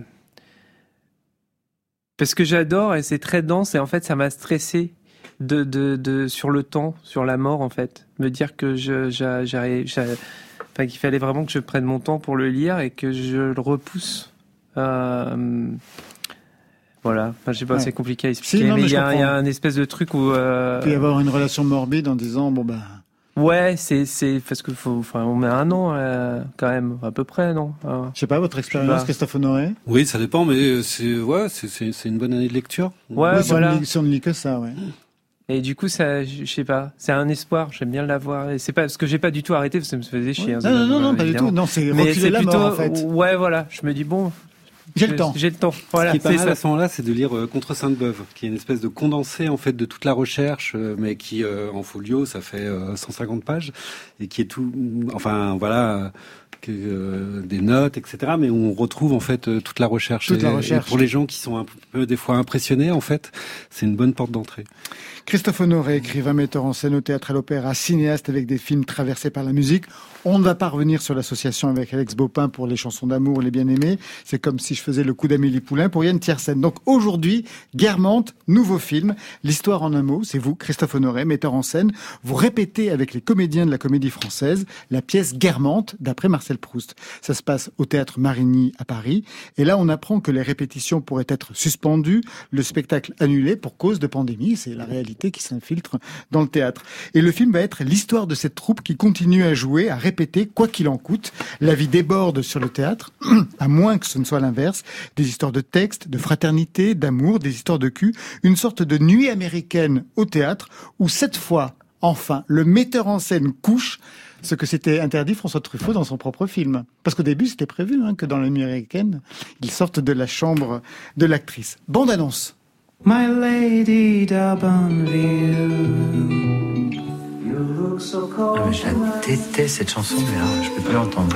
parce que j'adore et c'est très dense et en fait ça m'a stressé de, de, de, sur le temps, sur la mort en fait. Me dire que je, j'a- j'arrive- enfin, qu'il fallait vraiment que je prenne mon temps pour le lire et que je le repousse. Euh, voilà, enfin, je sais pas, Ouais. c'est compliqué à expliquer, non, mais il y, a- y un espèce de truc où. euh, Il peut y avoir une relation morbide en disant, bon ben... Ouais, c'est c'est parce que faut, enfin, on met un an euh, quand même, à peu près, non? Hein. Je sais pas, votre expérience. Christophe Honoré? Oui, ça dépend, mais c'est ouais, c'est- c'est c'est une bonne année de lecture. Ouais, Oui, si, voilà. on ne lit, si on ne lit que ça, ouais. Et du coup, ça, je sais pas, c'est un espoir. J'aime bien l'avoir. Et c'est pas parce que j'ai pas du tout arrêté, parce que ça me faisait chier. hein, Non, non, non, non, euh, pas du tout. Non, c'est Mais reculer c'est la plutôt, mort, en fait. ouais, voilà. Je me dis bon, J'ai le temps. J'ai le temps. Voilà, Ce qui est pas c'est mal ça. à ce moment-là, c'est de lire euh, Contre Sainte-Beuve, qui est une espèce de condensé en fait de toute la recherche, euh, mais qui euh, en folio ça fait euh, 150 pages et qui est tout, enfin voilà, euh, que, euh, des notes, etc. Mais où on retrouve en fait euh, toute la recherche. Toute la et recherche. pour les gens qui sont un peu des fois impressionnés, en fait, c'est une bonne porte d'entrée. Christophe Honoré, écrivain, metteur en scène au théâtre et à l'opéra, cinéaste avec des films traversés par la musique. On ne va pas revenir sur l'association avec Alex Baupin pour les chansons d'amour, les bien-aimés. C'est comme si je faisais le coup d'Amélie Poulain pour Yann Tiersen. Donc aujourd'hui, Guermantes, nouveau film. L'histoire en un mot, c'est vous, Christophe Honoré, metteur en scène. Vous répétez avec les comédiens de la comédie française la pièce Guermantes d'après Marcel Proust. Ça se passe au théâtre Marigny à Paris. Et là, on apprend que les répétitions pourraient être suspendues, le spectacle annulé pour cause de pandémie. C'est la réalité qui s'infiltre dans le théâtre. Et le film va être l'histoire de cette troupe qui continue à jouer, à répéter, quoi qu'il en coûte. La vie déborde sur le théâtre, à moins que ce ne soit l'inverse. Des histoires de texte, de fraternité, d'amour, des histoires de cul. Une sorte de nuit américaine au théâtre où cette fois, enfin, le metteur en scène couche ce que s'était interdit François Truffaut dans son propre film. Parce qu'au début, c'était prévu hein, que dans la nuit américaine, il sorte de la chambre de l'actrice. Bande annonce. My lady d'Albanville. You look so cold. Ah, mais je la déteste cette chanson, mais alors, je peux plus l'entendre.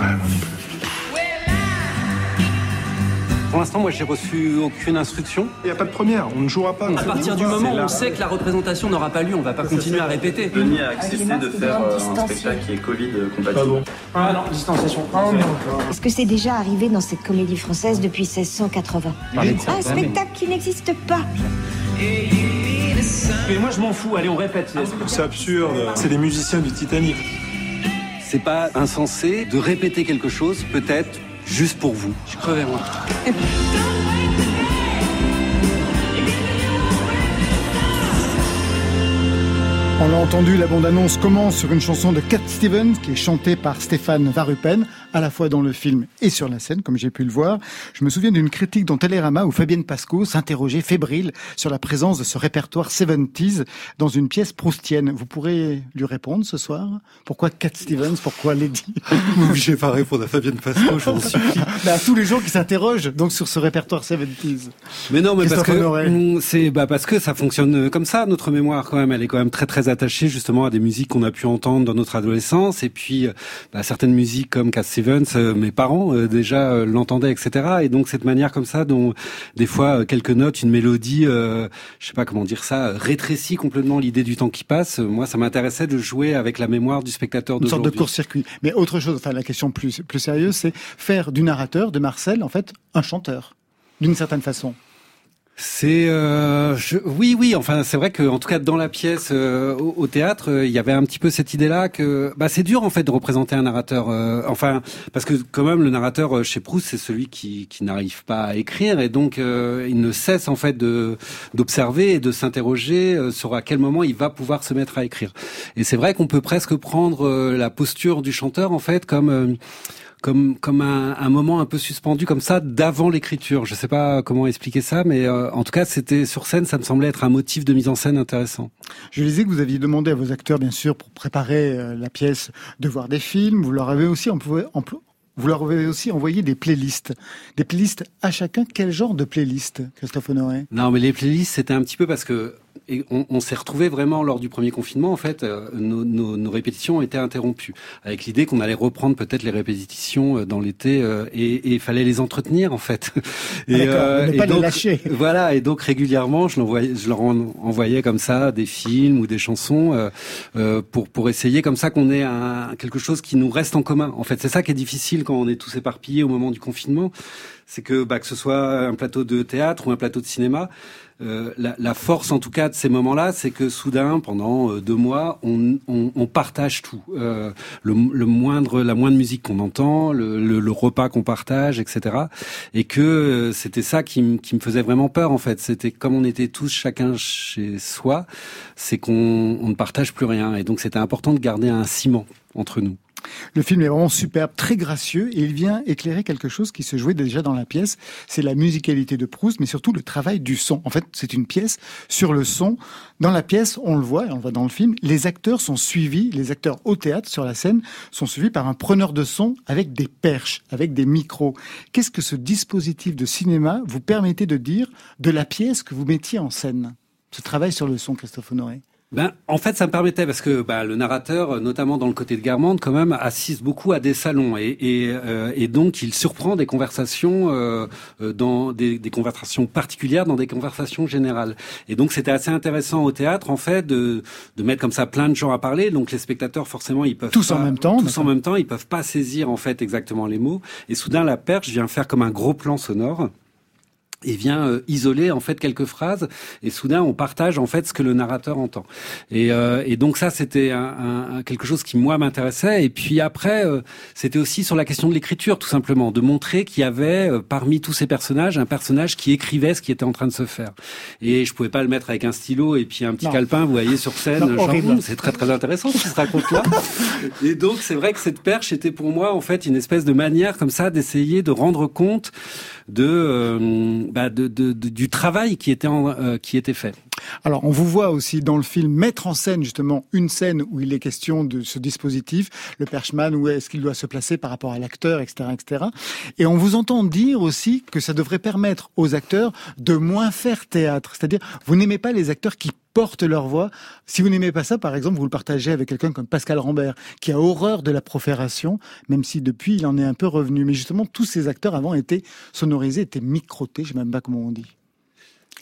Pour l'instant, moi, j'ai reçu aucune instruction. Il n'y a pas de première, on ne jouera pas. À partir du moment où on sait que la représentation n'aura pas lieu, on va pas continuer à répéter. Denis a accepté de faire euh, un spectacle qui est Covid compatible. Ah non, distanciation. Est-ce que c'est déjà arrivé dans cette comédie française depuis 1680 Un spectacle qui n'existe pas Mais moi je m'en fous, allez on répète. C'est absurde, c'est des musiciens du Titanic. C'est pas insensé de répéter quelque chose, peut-être juste pour vous. Je crevais moi. On l'a entendu, la bande-annonce commence sur une chanson de Cat Stevens qui est chantée par Stéphane Varupen, à la fois dans le film et sur la scène, comme j'ai pu le voir. Je me souviens d'une critique dans Télérama où Fabienne Pasco s'interrogeait fébrile sur la présence de ce répertoire 70s dans une pièce proustienne. Vous pourrez lui répondre ce soir Pourquoi Cat Stevens? Pourquoi Lady? Je vais pas répondre à Fabienne Pasco, je vous supplie. Bah, À tous les gens qui s'interrogent donc sur ce répertoire 70s. Mais non, mais parce Christophe que mm, c'est bah parce que ça fonctionne comme ça. Notre mémoire, quand même, elle est quand même très très attachée justement à des musiques qu'on a pu entendre dans notre adolescence, et puis euh, bah, certaines musiques comme Cat Stevens, euh, mes parents euh, déjà l'entendaient, etc. Et donc cette manière comme ça, dont des fois quelques notes, une mélodie, euh, je sais pas comment dire ça, rétrécit complètement l'idée du temps qui passe. Moi, ça m'intéressait de jouer avec la mémoire du spectateur Une sorte de court-circuit. Mais autre chose, enfin la question plus, plus sérieuse, c'est faire du narrateur, de Marcel, en fait, un chanteur, d'une certaine façon. C'est euh, je- oui oui enfin c'est vrai que en tout cas dans la pièce euh, au, théâtre euh, il y avait un petit peu cette idée là que bah c'est dur en fait de représenter un narrateur euh, enfin parce que quand même le narrateur euh, chez Proust c'est celui qui qui n'arrive pas à écrire et donc il ne cesse en fait de d'observer et de s'interroger sur à quel moment il va pouvoir se mettre à écrire. Et c'est vrai qu'on peut presque prendre la posture du chanteur en fait comme comme comme un, un moment un peu suspendu comme ça d'avant l'écriture. Je sais pas comment expliquer ça, mais euh, en tout cas, c'était sur scène, ça me semblait être un motif de mise en scène intéressant. Je disais que vous aviez demandé à vos acteurs, bien sûr, pour préparer euh, la pièce, de voir des films. Vous leur avez aussi employé, vous leur avez aussi envoyé des playlists. Des playlists à chacun. Quel genre de playlist, Christophe Honoré? Non, mais les playlists, c'était un petit peu parce que et on, on s'est retrouvé vraiment lors du premier confinement. En fait, euh, nos, nos, nos, répétitions ont été interrompues avec l'idée qu'on allait reprendre peut-être les répétitions euh, dans l'été euh, et il fallait les entretenir en fait. Et, euh, et pas donc, les lâcher. Voilà, et donc régulièrement, je, je leur envoyais comme ça des films ou des chansons pour pour essayer comme ça qu'on ait un, quelque chose qui nous reste en commun. En fait, c'est ça qui est difficile quand on est tous éparpillés au moment du confinement, c'est que bah, que ce soit un plateau de théâtre ou un plateau de cinéma, euh, la, la, force en tout cas de ces moments-là, c'est que soudain, pendant euh, deux mois, on, on, on partage tout. Euh, le, le, moindre, la moindre musique qu'on entend, le, le, le repas qu'on partage, etc. Et que euh, c'était ça qui, qui, me faisait vraiment peur en fait. C'était comme on était tous chacun chez soi, c'est qu'on ne partage plus rien. Et donc c'était important de garder un ciment entre nous. Le film est vraiment superbe, très gracieux, et il vient éclairer quelque chose qui se jouait déjà dans la pièce. C'est la musicalité de Proust, mais surtout le travail du son. En fait, c'est une pièce sur le son. Dans la pièce, on le voit, et on le voit dans le film, les acteurs sont suivis, les acteurs au théâtre, sur la scène, sont suivis par un preneur de son avec des perches, avec des micros. Qu'est-ce que ce dispositif de cinéma vous permettait de dire de la pièce que vous mettiez en scène? Ce travail sur le son, Christophe Honoré ben, en fait, ça me permettait parce que ben, le narrateur, notamment dans le côté de Garmande, quand même, assiste beaucoup à des salons et, et, euh, et donc il surprend des conversations euh, euh, dans des, des, conversations particulières, dans des conversations générales. Et donc c'était assez intéressant au théâtre, en fait, de, de mettre comme ça plein de gens à parler. Donc les spectateurs, forcément, ils peuvent tous pas, en même temps, tous en même temps, ils peuvent pas saisir en fait exactement les mots. Et soudain, la perche vient faire comme un gros plan sonore et vient euh, isoler en fait quelques phrases et soudain on partage en fait ce que le narrateur entend. Et, euh, et donc ça c'était un, un, quelque chose qui moi m'intéressait. Et puis après euh, c'était aussi sur la question de l'écriture tout simplement de montrer qu'il y avait euh, parmi tous ces personnages un personnage qui écrivait ce qui était en train de se faire. Et je pouvais pas le mettre avec un stylo et puis un petit non. calepin vous voyez sur scène c'est très très intéressant ce qui se raconte là. Et donc c'est vrai que cette perche était pour moi en fait une espèce de manière comme ça d'essayer de rendre compte de, euh, bah de, du travail qui était, euh, qui était fait. Alors, on vous voit aussi dans le film mettre en scène justement une scène où il est question de ce dispositif, le perchman, où est-ce qu'il doit se placer par rapport à l'acteur, etc., etc. Et on vous entend dire aussi que ça devrait permettre aux acteurs de moins faire théâtre. C'est-à-dire, vous n'aimez pas les acteurs qui portent leur voix. Si vous n'aimez pas ça, par exemple, vous le partagez avec quelqu'un comme Pascal Rambert, qui a horreur de la profération, même si depuis il en est un peu revenu. Mais justement, tous ces acteurs avant étaient sonorisés, étaient microtés, je ne sais même pas comment on dit.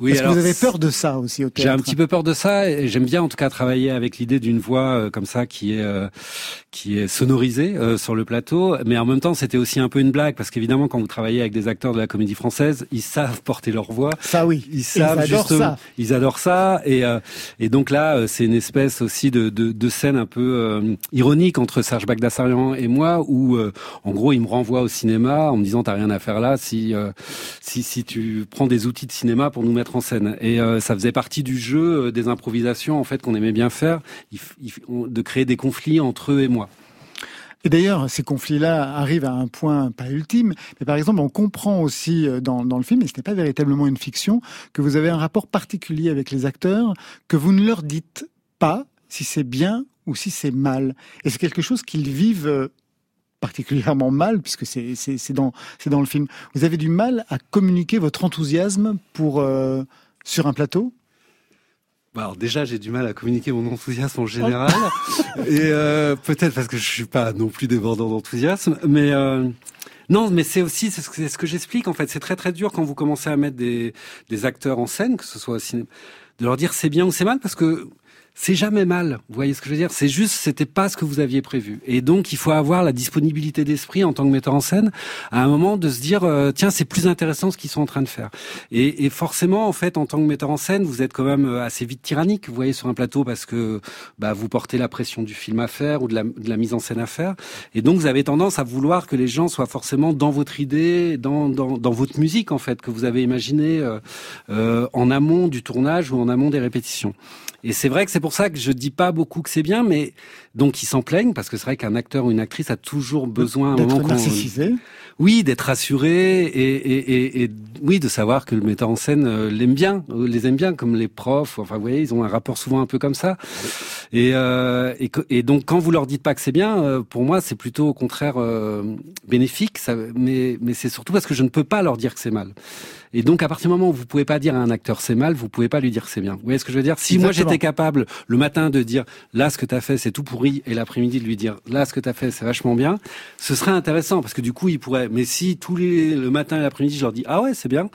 Oui, Est-ce que vous avez peur de ça aussi au théâtre J'ai un petit peu peur de ça et j'aime bien en tout cas travailler avec l'idée d'une voix euh, comme ça qui est euh, qui est sonorisée euh, sur le plateau, mais en même temps c'était aussi un peu une blague parce qu'évidemment quand vous travaillez avec des acteurs de la comédie française, ils savent porter leur voix. Ça oui, ils savent ils adorent ça. Ils adorent ça et euh, et donc là euh, c'est une espèce aussi de de, de scène un peu euh, ironique entre Serge Bagdasarian et moi où en gros il me renvoie au cinéma en me disant t'as rien à faire là si si si tu prends des outils de cinéma pour nous mettre en scène. Et euh, ça faisait partie du jeu euh, des improvisations en fait qu'on aimait bien faire, il, il, de créer des conflits entre eux et moi. Et d'ailleurs, ces conflits-là arrivent à un point pas ultime, mais par exemple, on comprend aussi euh, dans, dans le film, et ce n'est pas véritablement une fiction, que vous avez un rapport particulier avec les acteurs, que vous ne leur dites pas si c'est bien ou si c'est mal. Et c'est quelque chose qu'ils vivent particulièrement mal, puisque c'est dans, dans le film. Vous avez du mal à communiquer votre enthousiasme pour, euh, sur un plateau? Bah, alors déjà, j'ai du mal à communiquer mon enthousiasme en général, et euh, peut-être parce que je suis pas non plus débordant d'enthousiasme, mais euh, non, mais c'est aussi c'est ce que, ce que j'explique en fait. C'est très très dur quand vous commencez à mettre des, des acteurs en scène, que ce soit au cinéma, de leur dire c'est bien ou c'est mal, parce que c'est jamais mal. Vous voyez ce que je veux dire? C'est juste, c'était pas ce que vous aviez prévu. Et donc, il faut avoir la disponibilité d'esprit en tant que metteur en scène, à un moment de se dire, euh, tiens, c'est plus intéressant ce qu'ils sont en train de faire. Et, et, forcément, en fait, en tant que metteur en scène, vous êtes quand même euh, assez vite tyrannique, vous voyez, sur un plateau, parce que bah, vous portez la pression du film à faire ou de la, de la, mise en scène à faire. Et donc, vous avez tendance à vouloir que les gens soient forcément dans votre idée, dans, dans, dans votre musique, en fait, que vous avez imaginé euh, euh, en amont du tournage ou en amont des répétitions. Et c'est vrai que c'est pour ça que je dis pas beaucoup que c'est bien, mais donc ils s'en plaignent parce que c'est vrai qu'un acteur ou une actrice a toujours besoin à un moment narcissisé. Oui, d'être rassuré et, et, et, et, oui de savoir que le metteur en scène euh, l'aime bien, euh, les aime bien comme les profs. Enfin, vous voyez, ils ont un rapport souvent un peu comme ça. Et, euh, et, donc quand vous leur dites pas que c'est bien, euh, pour moi c'est plutôt au contraire euh, bénéfique. Ça, mais mais c'est surtout parce que je ne peux pas leur dire que c'est mal. Et donc à partir du moment où vous pouvez pas dire à un acteur c'est mal, vous pouvez pas lui dire c'est bien. Vous voyez ce que je veux dire? Si moi j'étais capable le matin de dire là ce que tu as fait c'est tout pourri et l'après-midi de lui dire là ce que tu as fait c'est vachement bien, ce serait intéressant parce que du coup il pourrait. Mais si tous les le matin et l'après-midi je leur dis ah ouais c'est bien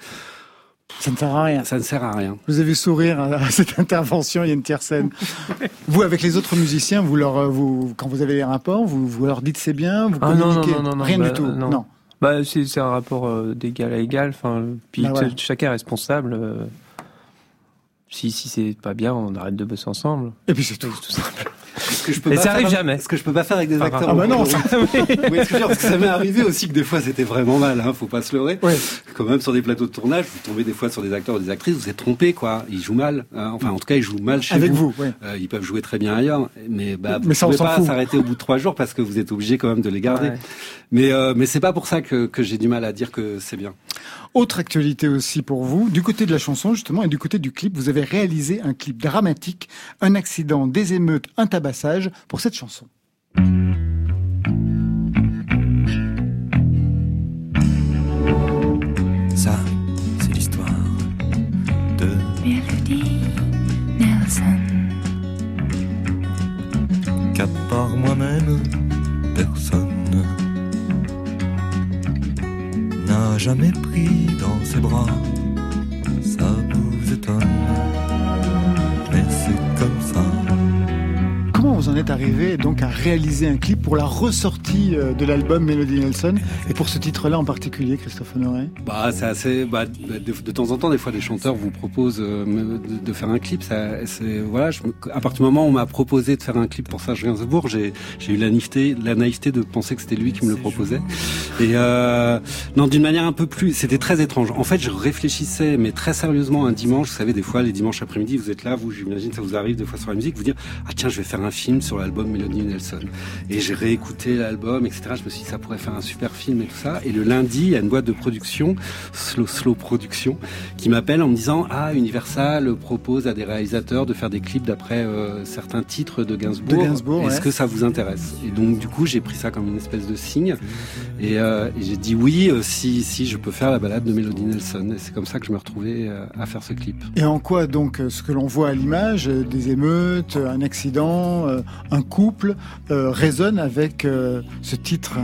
ça ne sert à rien. Ça ne sert à rien. Vous avez sourire à cette intervention, Yann Tiersen. vous, avec les autres musiciens, vous leur, euh, vous, quand vous avez les rapports, vous, vous leur dites c'est bien, vous ah, communiquez non, non, non, rien bah, du tout. Non. Bah, c'est un rapport euh, d'égal à égal. Enfin, puis Bah ouais. chacun est responsable. euh, si si c'est pas bien, on arrête de bosser ensemble. Et puis c'est tout. tout simple. Ce que je peux Et pas ça arrive faire- jamais. Ce que je peux pas faire avec des acteurs. Ah bah non, Oui, ça- ce que parce que ça m'est arrivé aussi que des fois c'était vraiment mal, hein, faut pas se leurrer. Ouais. Quand même sur des plateaux de tournage, vous tombez des fois sur des acteurs ou des actrices, vous êtes trompés quoi. Ils jouent mal. hein. Enfin en tout cas ils jouent mal chez Avec vous. vous, ouais. Euh, ils peuvent jouer très bien ailleurs, mais bah vous Mais ça, pouvez pas s'arrêter au bout de trois jours parce que vous êtes obligé quand même de les garder. Ouais. Mais euh, mais c'est pas pour ça que, que j'ai du mal à dire que c'est bien. Autre actualité aussi pour vous, du côté de la chanson justement et du côté du clip, vous avez réalisé un clip dramatique, un accident, des émeutes, un tabassage pour cette chanson. Ça, c'est l'histoire de Mélodie Nelson. qu'à part moi-même, personne jamais pris dans ses bras. En êtes arrivé donc à réaliser un clip pour la ressortie euh, de l'album Melody Nelson et pour ce titre-là en particulier, Christophe Honoré? Bah, c'est assez. Bah, de, de temps en temps, des fois, les chanteurs vous proposent euh, de, de faire un clip. Ça, c'est voilà. Je, à partir du moment où on m'a proposé de faire un clip pour Serge Gainsbourg, j'ai j'ai eu la naïveté, la naïveté de penser que c'était lui qui me le proposait. Et euh, non, d'une manière un peu plus. C'était très étrange. En fait, je réfléchissais, mais très sérieusement, un dimanche. Vous savez, des fois, les dimanches après-midi, vous êtes là, vous, j'imagine, ça vous arrive des fois sur la musique, vous dire ah tiens, je vais faire un film sur l'album Melody Nelson. Et j'ai réécouté l'album, etc. Je me suis dit ça pourrait faire un super film et tout ça. Et le lundi, il y a une boîte de production, Slow Slow Production, qui m'appelle en me disant ah Universal propose à des réalisateurs de faire des clips d'après euh, certains titres de Gainsbourg. De Gainsbourg, Est-ce ouais. que ça vous intéresse? Et donc du coup, j'ai pris ça comme une espèce de signe et, euh, et j'ai dit oui euh, si si je peux faire la balade de Melody Nelson. Et c'est comme ça que je me retrouvais à faire ce clip. Et en quoi donc ce que l'on voit à l'image, des émeutes, un accident, un couple, euh, résonne avec euh, ce titre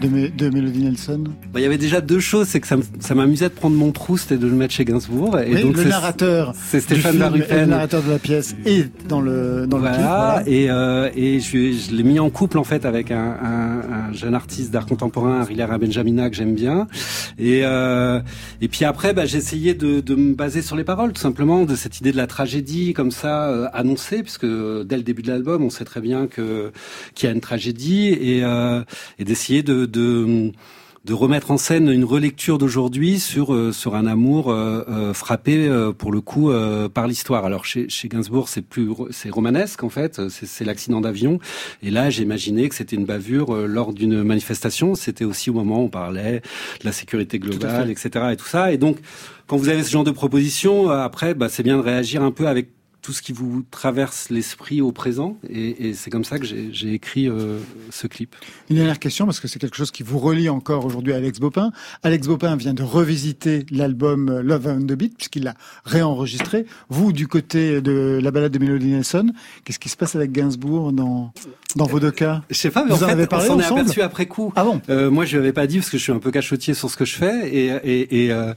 de, Mé- de Melody Nelson Bah, Il y avait déjà deux choses, c'est que ça m'amusait de prendre mon Proust et de le mettre chez Gainsbourg. Et donc le narrateur c'est Stéphane et le narrateur de la pièce est dans le, dans le clip. Voilà, et, euh, et je, je l'ai mis en couple en fait avec un, un, un jeune artiste d'art contemporain, Rilera Benjamina, que j'aime bien. Et, euh, et puis après, bah, j'ai essayé de, de me baser sur les paroles, tout simplement, de cette idée de la tragédie comme ça euh, annoncée, puisque dès le début de l'album, on sait très bien que qu'il y a une tragédie, et, euh, et d'essayer de, de de remettre en scène une relecture d'aujourd'hui sur euh, sur un amour euh, euh, frappé pour le coup par l'histoire. Alors chez, chez Gainsbourg c'est plus c'est romanesque en fait, c'est l'accident d'avion et là j'ai imaginé que c'était une bavure lors d'une manifestation. C'était aussi au moment où on parlait de la sécurité globale, etc. et tout ça. Et donc quand vous avez ce genre de proposition, après bah, c'est bien de réagir un peu avec tout ce qui vous traverse l'esprit au présent et, c'est comme ça que j'ai j'ai écrit euh, ce clip. Une dernière question, parce que c'est quelque chose qui vous relie encore aujourd'hui à Alex Bopin. Alex Bopin vient de revisiter l'album euh, Love on the Beat, puisqu'il l'a réenregistré. Vous, du côté de la balade de Melody Nelson, qu'est-ce qui se passe avec Gainsbourg dans, dans vos deux cas Je sais pas, mais Vous en fait, avez parlé on s'en est aperçu après coup. Ah bon Euh, moi, je lui avais pas dit parce que je suis un peu cachotier sur ce que je fais, et et et, euh,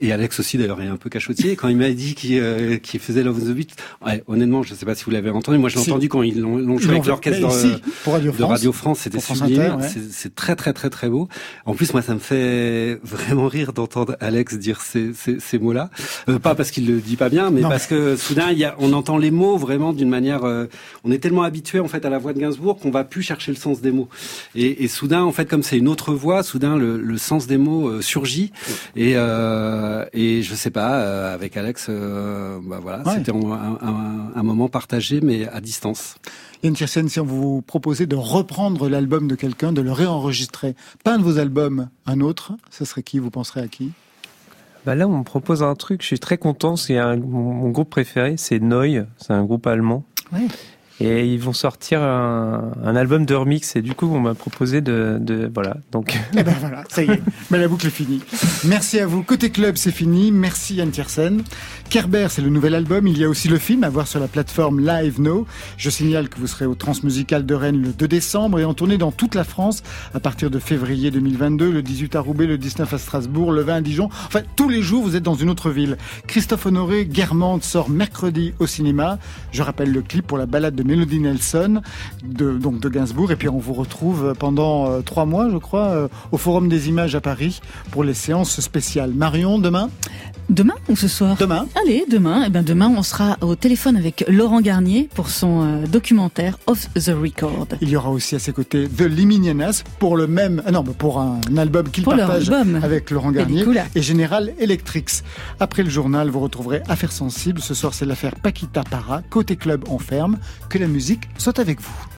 et Alex aussi d'ailleurs est un peu cachotier. Quand il m'a dit qu'il euh, qu'il faisait Love the Beat, ouais, honnêtement, je sais pas si vous l'avez entendu. Moi, je l'ai Si. entendu quand ils l'ont joué avec l'orchestre mais de, Radio de France. Radio France. C'était sublime. Ouais. C'est- très très très très beau. En plus, moi, ça me fait vraiment rire d'entendre Alex dire ces ces, ces mots-là. Euh, pas parce qu'il le dit pas bien, mais Non. parce que soudain, il y a, on entend les mots vraiment d'une manière. euh, on est tellement habitué en fait à la voix de Gainsbourg qu'on va plus chercher le sens des mots. Et, et soudain, en fait, comme c'est une autre voix, soudain le, le sens des mots euh, surgit. Et euh, et je sais pas, euh, avec Alex, euh, bah voilà, Ouais. c'était un, un- un moment partagé mais à distance. Yann Tiersen, si on vous proposait de reprendre l'album de quelqu'un, de le réenregistrer, pas un de vos albums, un autre, ce serait qui Vous penserez à qui? Bah là, on me propose un truc, je suis très content. C'est un, mon, mon groupe préféré, c'est Neu. C'est un groupe allemand. Ouais. Et ils vont sortir un, album de remix et du coup on m'a proposé de, de voilà donc. Eh ben voilà, ça y est, mais la boucle est finie. Merci à vous. Côté club, c'est fini. Merci Tiersen. Kerber, c'est le nouvel album. Il y a aussi le film à voir sur la plateforme Live Now. Je signale que vous serez au Transmusical de Rennes le 2 décembre et en tournée dans toute la France à partir de février 2022, le 18 à Roubaix, le 19 à Strasbourg, le 20 à Dijon. Enfin, tous les jours, vous êtes dans une autre ville. Christophe Honoré, Guermantes sort mercredi au cinéma. Je rappelle le clip pour la balade de Melody Nelson, de, donc de Gainsbourg. Et puis on vous retrouve pendant euh, trois mois, je crois, euh, au Forum des Images à Paris pour les séances spéciales. Marion, demain? Demain ou ce soir? Demain. Allez, demain. Eh ben demain, on sera au téléphone avec Laurent Garnier pour son euh, documentaire Off the Record. Il y aura aussi à ses côtés The Liminianas pour le même, non, pour un album qu'il partage album. avec Laurent Garnier et Général Electrics. Après le journal, vous retrouverez Affaires sensibles. Ce soir, c'est l'affaire Paquita Para. Côté club, on ferme. Que la musique soit avec vous.